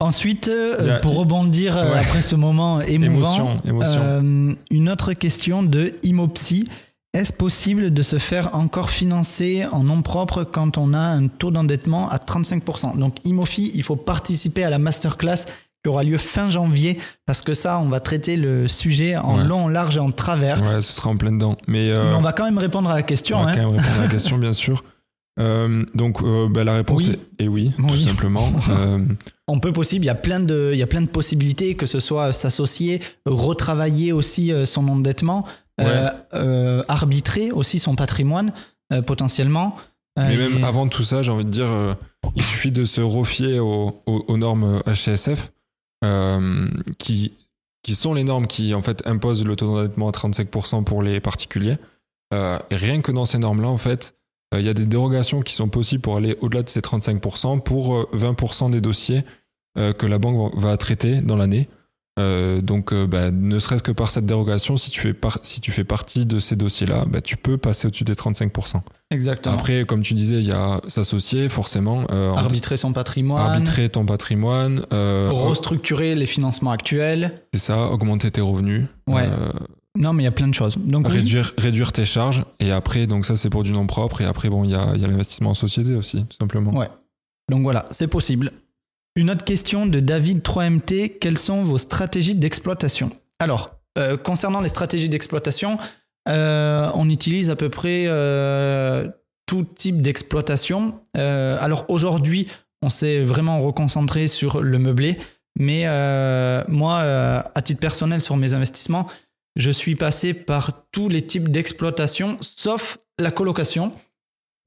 Ensuite, euh, pour rebondir euh, Ouais. après ce moment *laughs* émouvant, Émotion, émotion. euh, une autre question de Imopsy. Est-ce possible de se faire encore financer en nom propre quand on a un taux d'endettement à 35% Donc Imofi, il faut participer à la masterclass qui aura lieu fin janvier parce que ça, on va traiter le sujet en Ouais. long, en large et en travers. Ouais, ce sera en plein dedans. Mais, Mais on va quand même répondre à la question. on va hein. quand même répondre à la question, bien sûr. *laughs* Euh, donc, euh, bah, la réponse Oui. est, est oui, tout simplement. *laughs* Euh, On peut possible, il y a plein de, il y a plein de possibilités, que ce soit s'associer, retravailler aussi son endettement, arbitrer aussi son patrimoine potentiellement. Mais et- même avant tout ça, j'ai envie de dire, il suffit de se refier aux, aux- aux normes HCSF, qui, qui sont les normes qui en fait imposent le taux d'endettement à 35% pour les particuliers. Et rien que dans ces normes-là, en fait, il y a des dérogations qui sont possibles pour aller au-delà de ces 35% pour euh, 20% des dossiers euh, que la banque va traiter dans l'année. Euh, donc, euh, bah, ne serait-ce que par cette dérogation, si tu fais, par- si tu fais partie de ces dossiers-là, bah, tu peux passer au-dessus des 35%. Exactement. Après, comme tu disais, il y a s'associer, forcément. euh, en- arbitrer son patrimoine, arbitrer ton patrimoine. euh, restructurer les financements actuels. c'est ça, augmenter tes revenus. Ouais. Non, mais il y a plein de choses. Donc oui, réduire, réduire tes charges. Et après, donc ça, c'est pour du nom propre. Et après, bon, il y a, y a l'investissement en société aussi, tout simplement. Ouais. Donc voilà, c'est possible. Une autre question de David 3MT. Quelles sont vos stratégies d'exploitation? Alors, euh, concernant les stratégies d'exploitation, euh, on utilise à peu près euh, tout type d'exploitation. Alors aujourd'hui, on s'est vraiment reconcentré sur le meublé. Mais moi, à titre personnel, sur mes investissements, je suis passé par tous les types d'exploitation, sauf la colocation,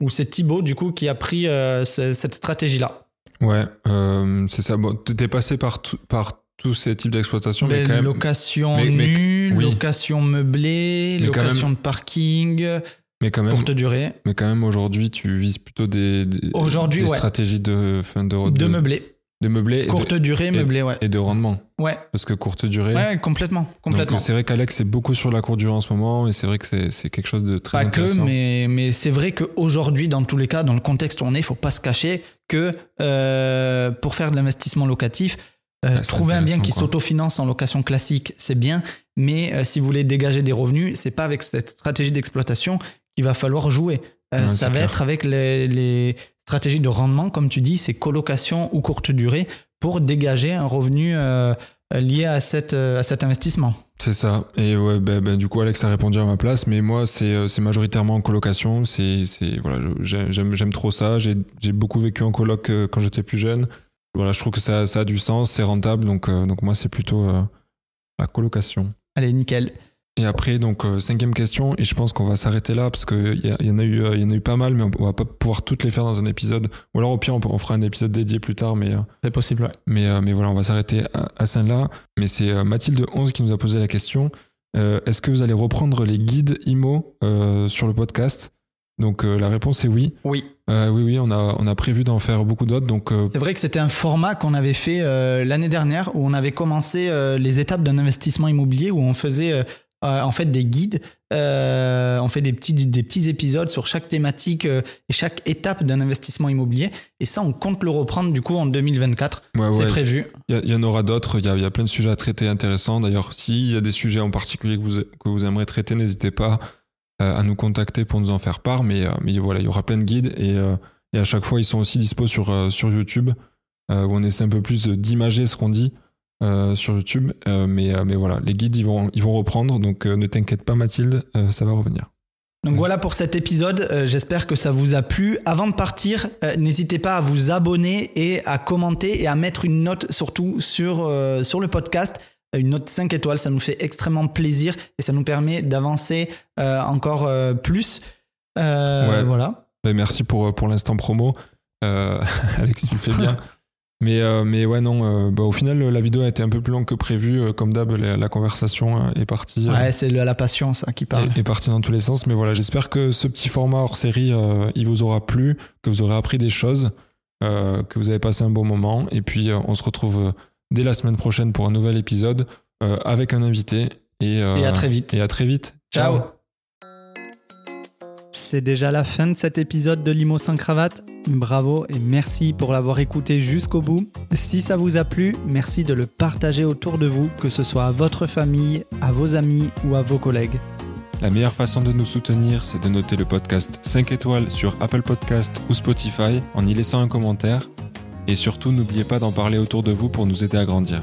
où c'est Thibaut, du coup, qui a pris euh, ce- cette stratégie-là. Ouais, euh, c'est ça. Bon, t'es passé par, tous ces types d'exploitation, mais Ben, quand même. location mais- mais- nue, oui. location meublée, Mais location de parking, Mais quand même, courte durée, mais quand même aujourd'hui, tu vises plutôt des, des, Aujourd'hui, des ouais. stratégies de, fin, de, de meublé, de meublé et de, courte durée, meublé, ouais. et de rendement. Ouais, Parce que courte durée. ouais, complètement, complètement. Donc c'est vrai qu'Alex c'est beaucoup sur la courte durée en ce moment et c'est vrai que c'est quelque chose de très Pas que, mais, mais c'est vrai qu'aujourd'hui, dans tous les cas, dans le contexte où on est, il faut pas se cacher que euh, pour faire de l'investissement locatif, euh, c'est trouver un bien qui s'autofinance en location classique, c'est bien, mais euh, si vous voulez dégager des revenus, c'est pas avec cette stratégie d'exploitation qu'il va falloir jouer. Euh, ça va clair. être avec les, les stratégies de rendement, comme tu dis, c'est colocation ou courte durée pour dégager un revenu euh, lié à, cette, euh, à cet investissement. C'est ça. Et ouais, ben, ben, du coup, Alex a répondu à ma place, mais moi, c'est majoritairement en colocation. C'est voilà, j'aime trop ça. J'ai beaucoup vécu en coloc quand j'étais plus jeune. Voilà, je trouve que ça, ça a du sens, c'est rentable, donc euh, donc moi, c'est plutôt euh, la colocation. Allez, nickel. Et après, donc euh, cinquième question, et je pense qu'on va s'arrêter là parce qu'il y, y en a eu, euh, il y en a eu pas mal, mais on, va pas pouvoir toutes les faire dans un épisode. Ou alors au pire, on, fera un épisode dédié plus tard, mais euh, C'est possible, ouais. mais, euh, mais voilà, on va s'arrêter à, à celle-là. Mais c'est euh, Mathilde11 qui nous a posé la question. Euh, Est-ce que vous allez reprendre les guides IMO euh, sur le podcast? Donc euh, la réponse est oui. Oui. Euh, oui, oui, on a, on a prévu d'en faire beaucoup d'autres. Donc euh, C'est vrai que c'était un format qu'on avait fait euh, l'année dernière où on avait commencé euh, les étapes d'un investissement immobilier où on faisait euh, euh, en fait des guides. Euh, on fait des petits, des petits épisodes sur chaque thématique et chaque étape d'un investissement immobilier. Et ça, on compte le reprendre du coup en 2024. c'est prévu. Il y, en aura d'autres. Il y, y, a plein de sujets à traiter intéressants. D'ailleurs, s'il y a des sujets en particulier que vous, que vous aimeriez traiter, n'hésitez pas à nous contacter pour nous en faire part. Mais, mais voilà, il y aura plein de guides et, et à chaque fois, ils sont aussi dispo sur, sur YouTube où on essaie un peu plus d'imager ce qu'on dit. Euh, sur YouTube. Euh, mais, euh, mais voilà, les guides, ils vont, ils vont reprendre. Donc ne t'inquiète pas, Mathilde, ça va revenir. Donc voilà pour cet épisode, j'espère que ça vous a plu. Avant de partir, n'hésitez pas à vous abonner et à commenter et à mettre une note surtout sur, sur le podcast. Une note 5 étoiles, ça nous fait extrêmement plaisir et ça nous permet d'avancer encore plus. Voilà. Ben, merci pour, pour l'instant promo. *laughs* Alex, tu fais bien. *laughs* Mais, euh, mais ouais, non, euh, bah, au final, la vidéo a été un peu plus longue que prévu. Euh, comme d'hab, la, conversation est partie. ouais, c'est la patience qui parle. Est, est partie dans tous les sens. Mais voilà, j'espère que ce petit format hors série, il vous aura plu, que vous aurez appris des choses, que vous avez passé un bon moment. Et puis, on se retrouve dès la semaine prochaine pour un nouvel épisode avec un invité. Et, et à très vite. Et à très vite. Ciao. C'est déjà la fin de cet épisode de Limo sans cravate. Bravo et merci pour l'avoir écouté jusqu'au bout. Si ça vous a plu, merci de le partager autour de vous, que ce soit à votre famille, à vos amis ou à vos collègues. La meilleure façon de nous soutenir, c'est de noter le podcast 5 étoiles sur Apple Podcast ou Spotify en y laissant un commentaire. Et surtout, n'oubliez pas d'en parler autour de vous pour nous aider à grandir.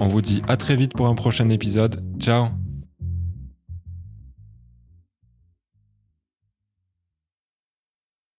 On vous dit à très vite pour un prochain épisode. Ciao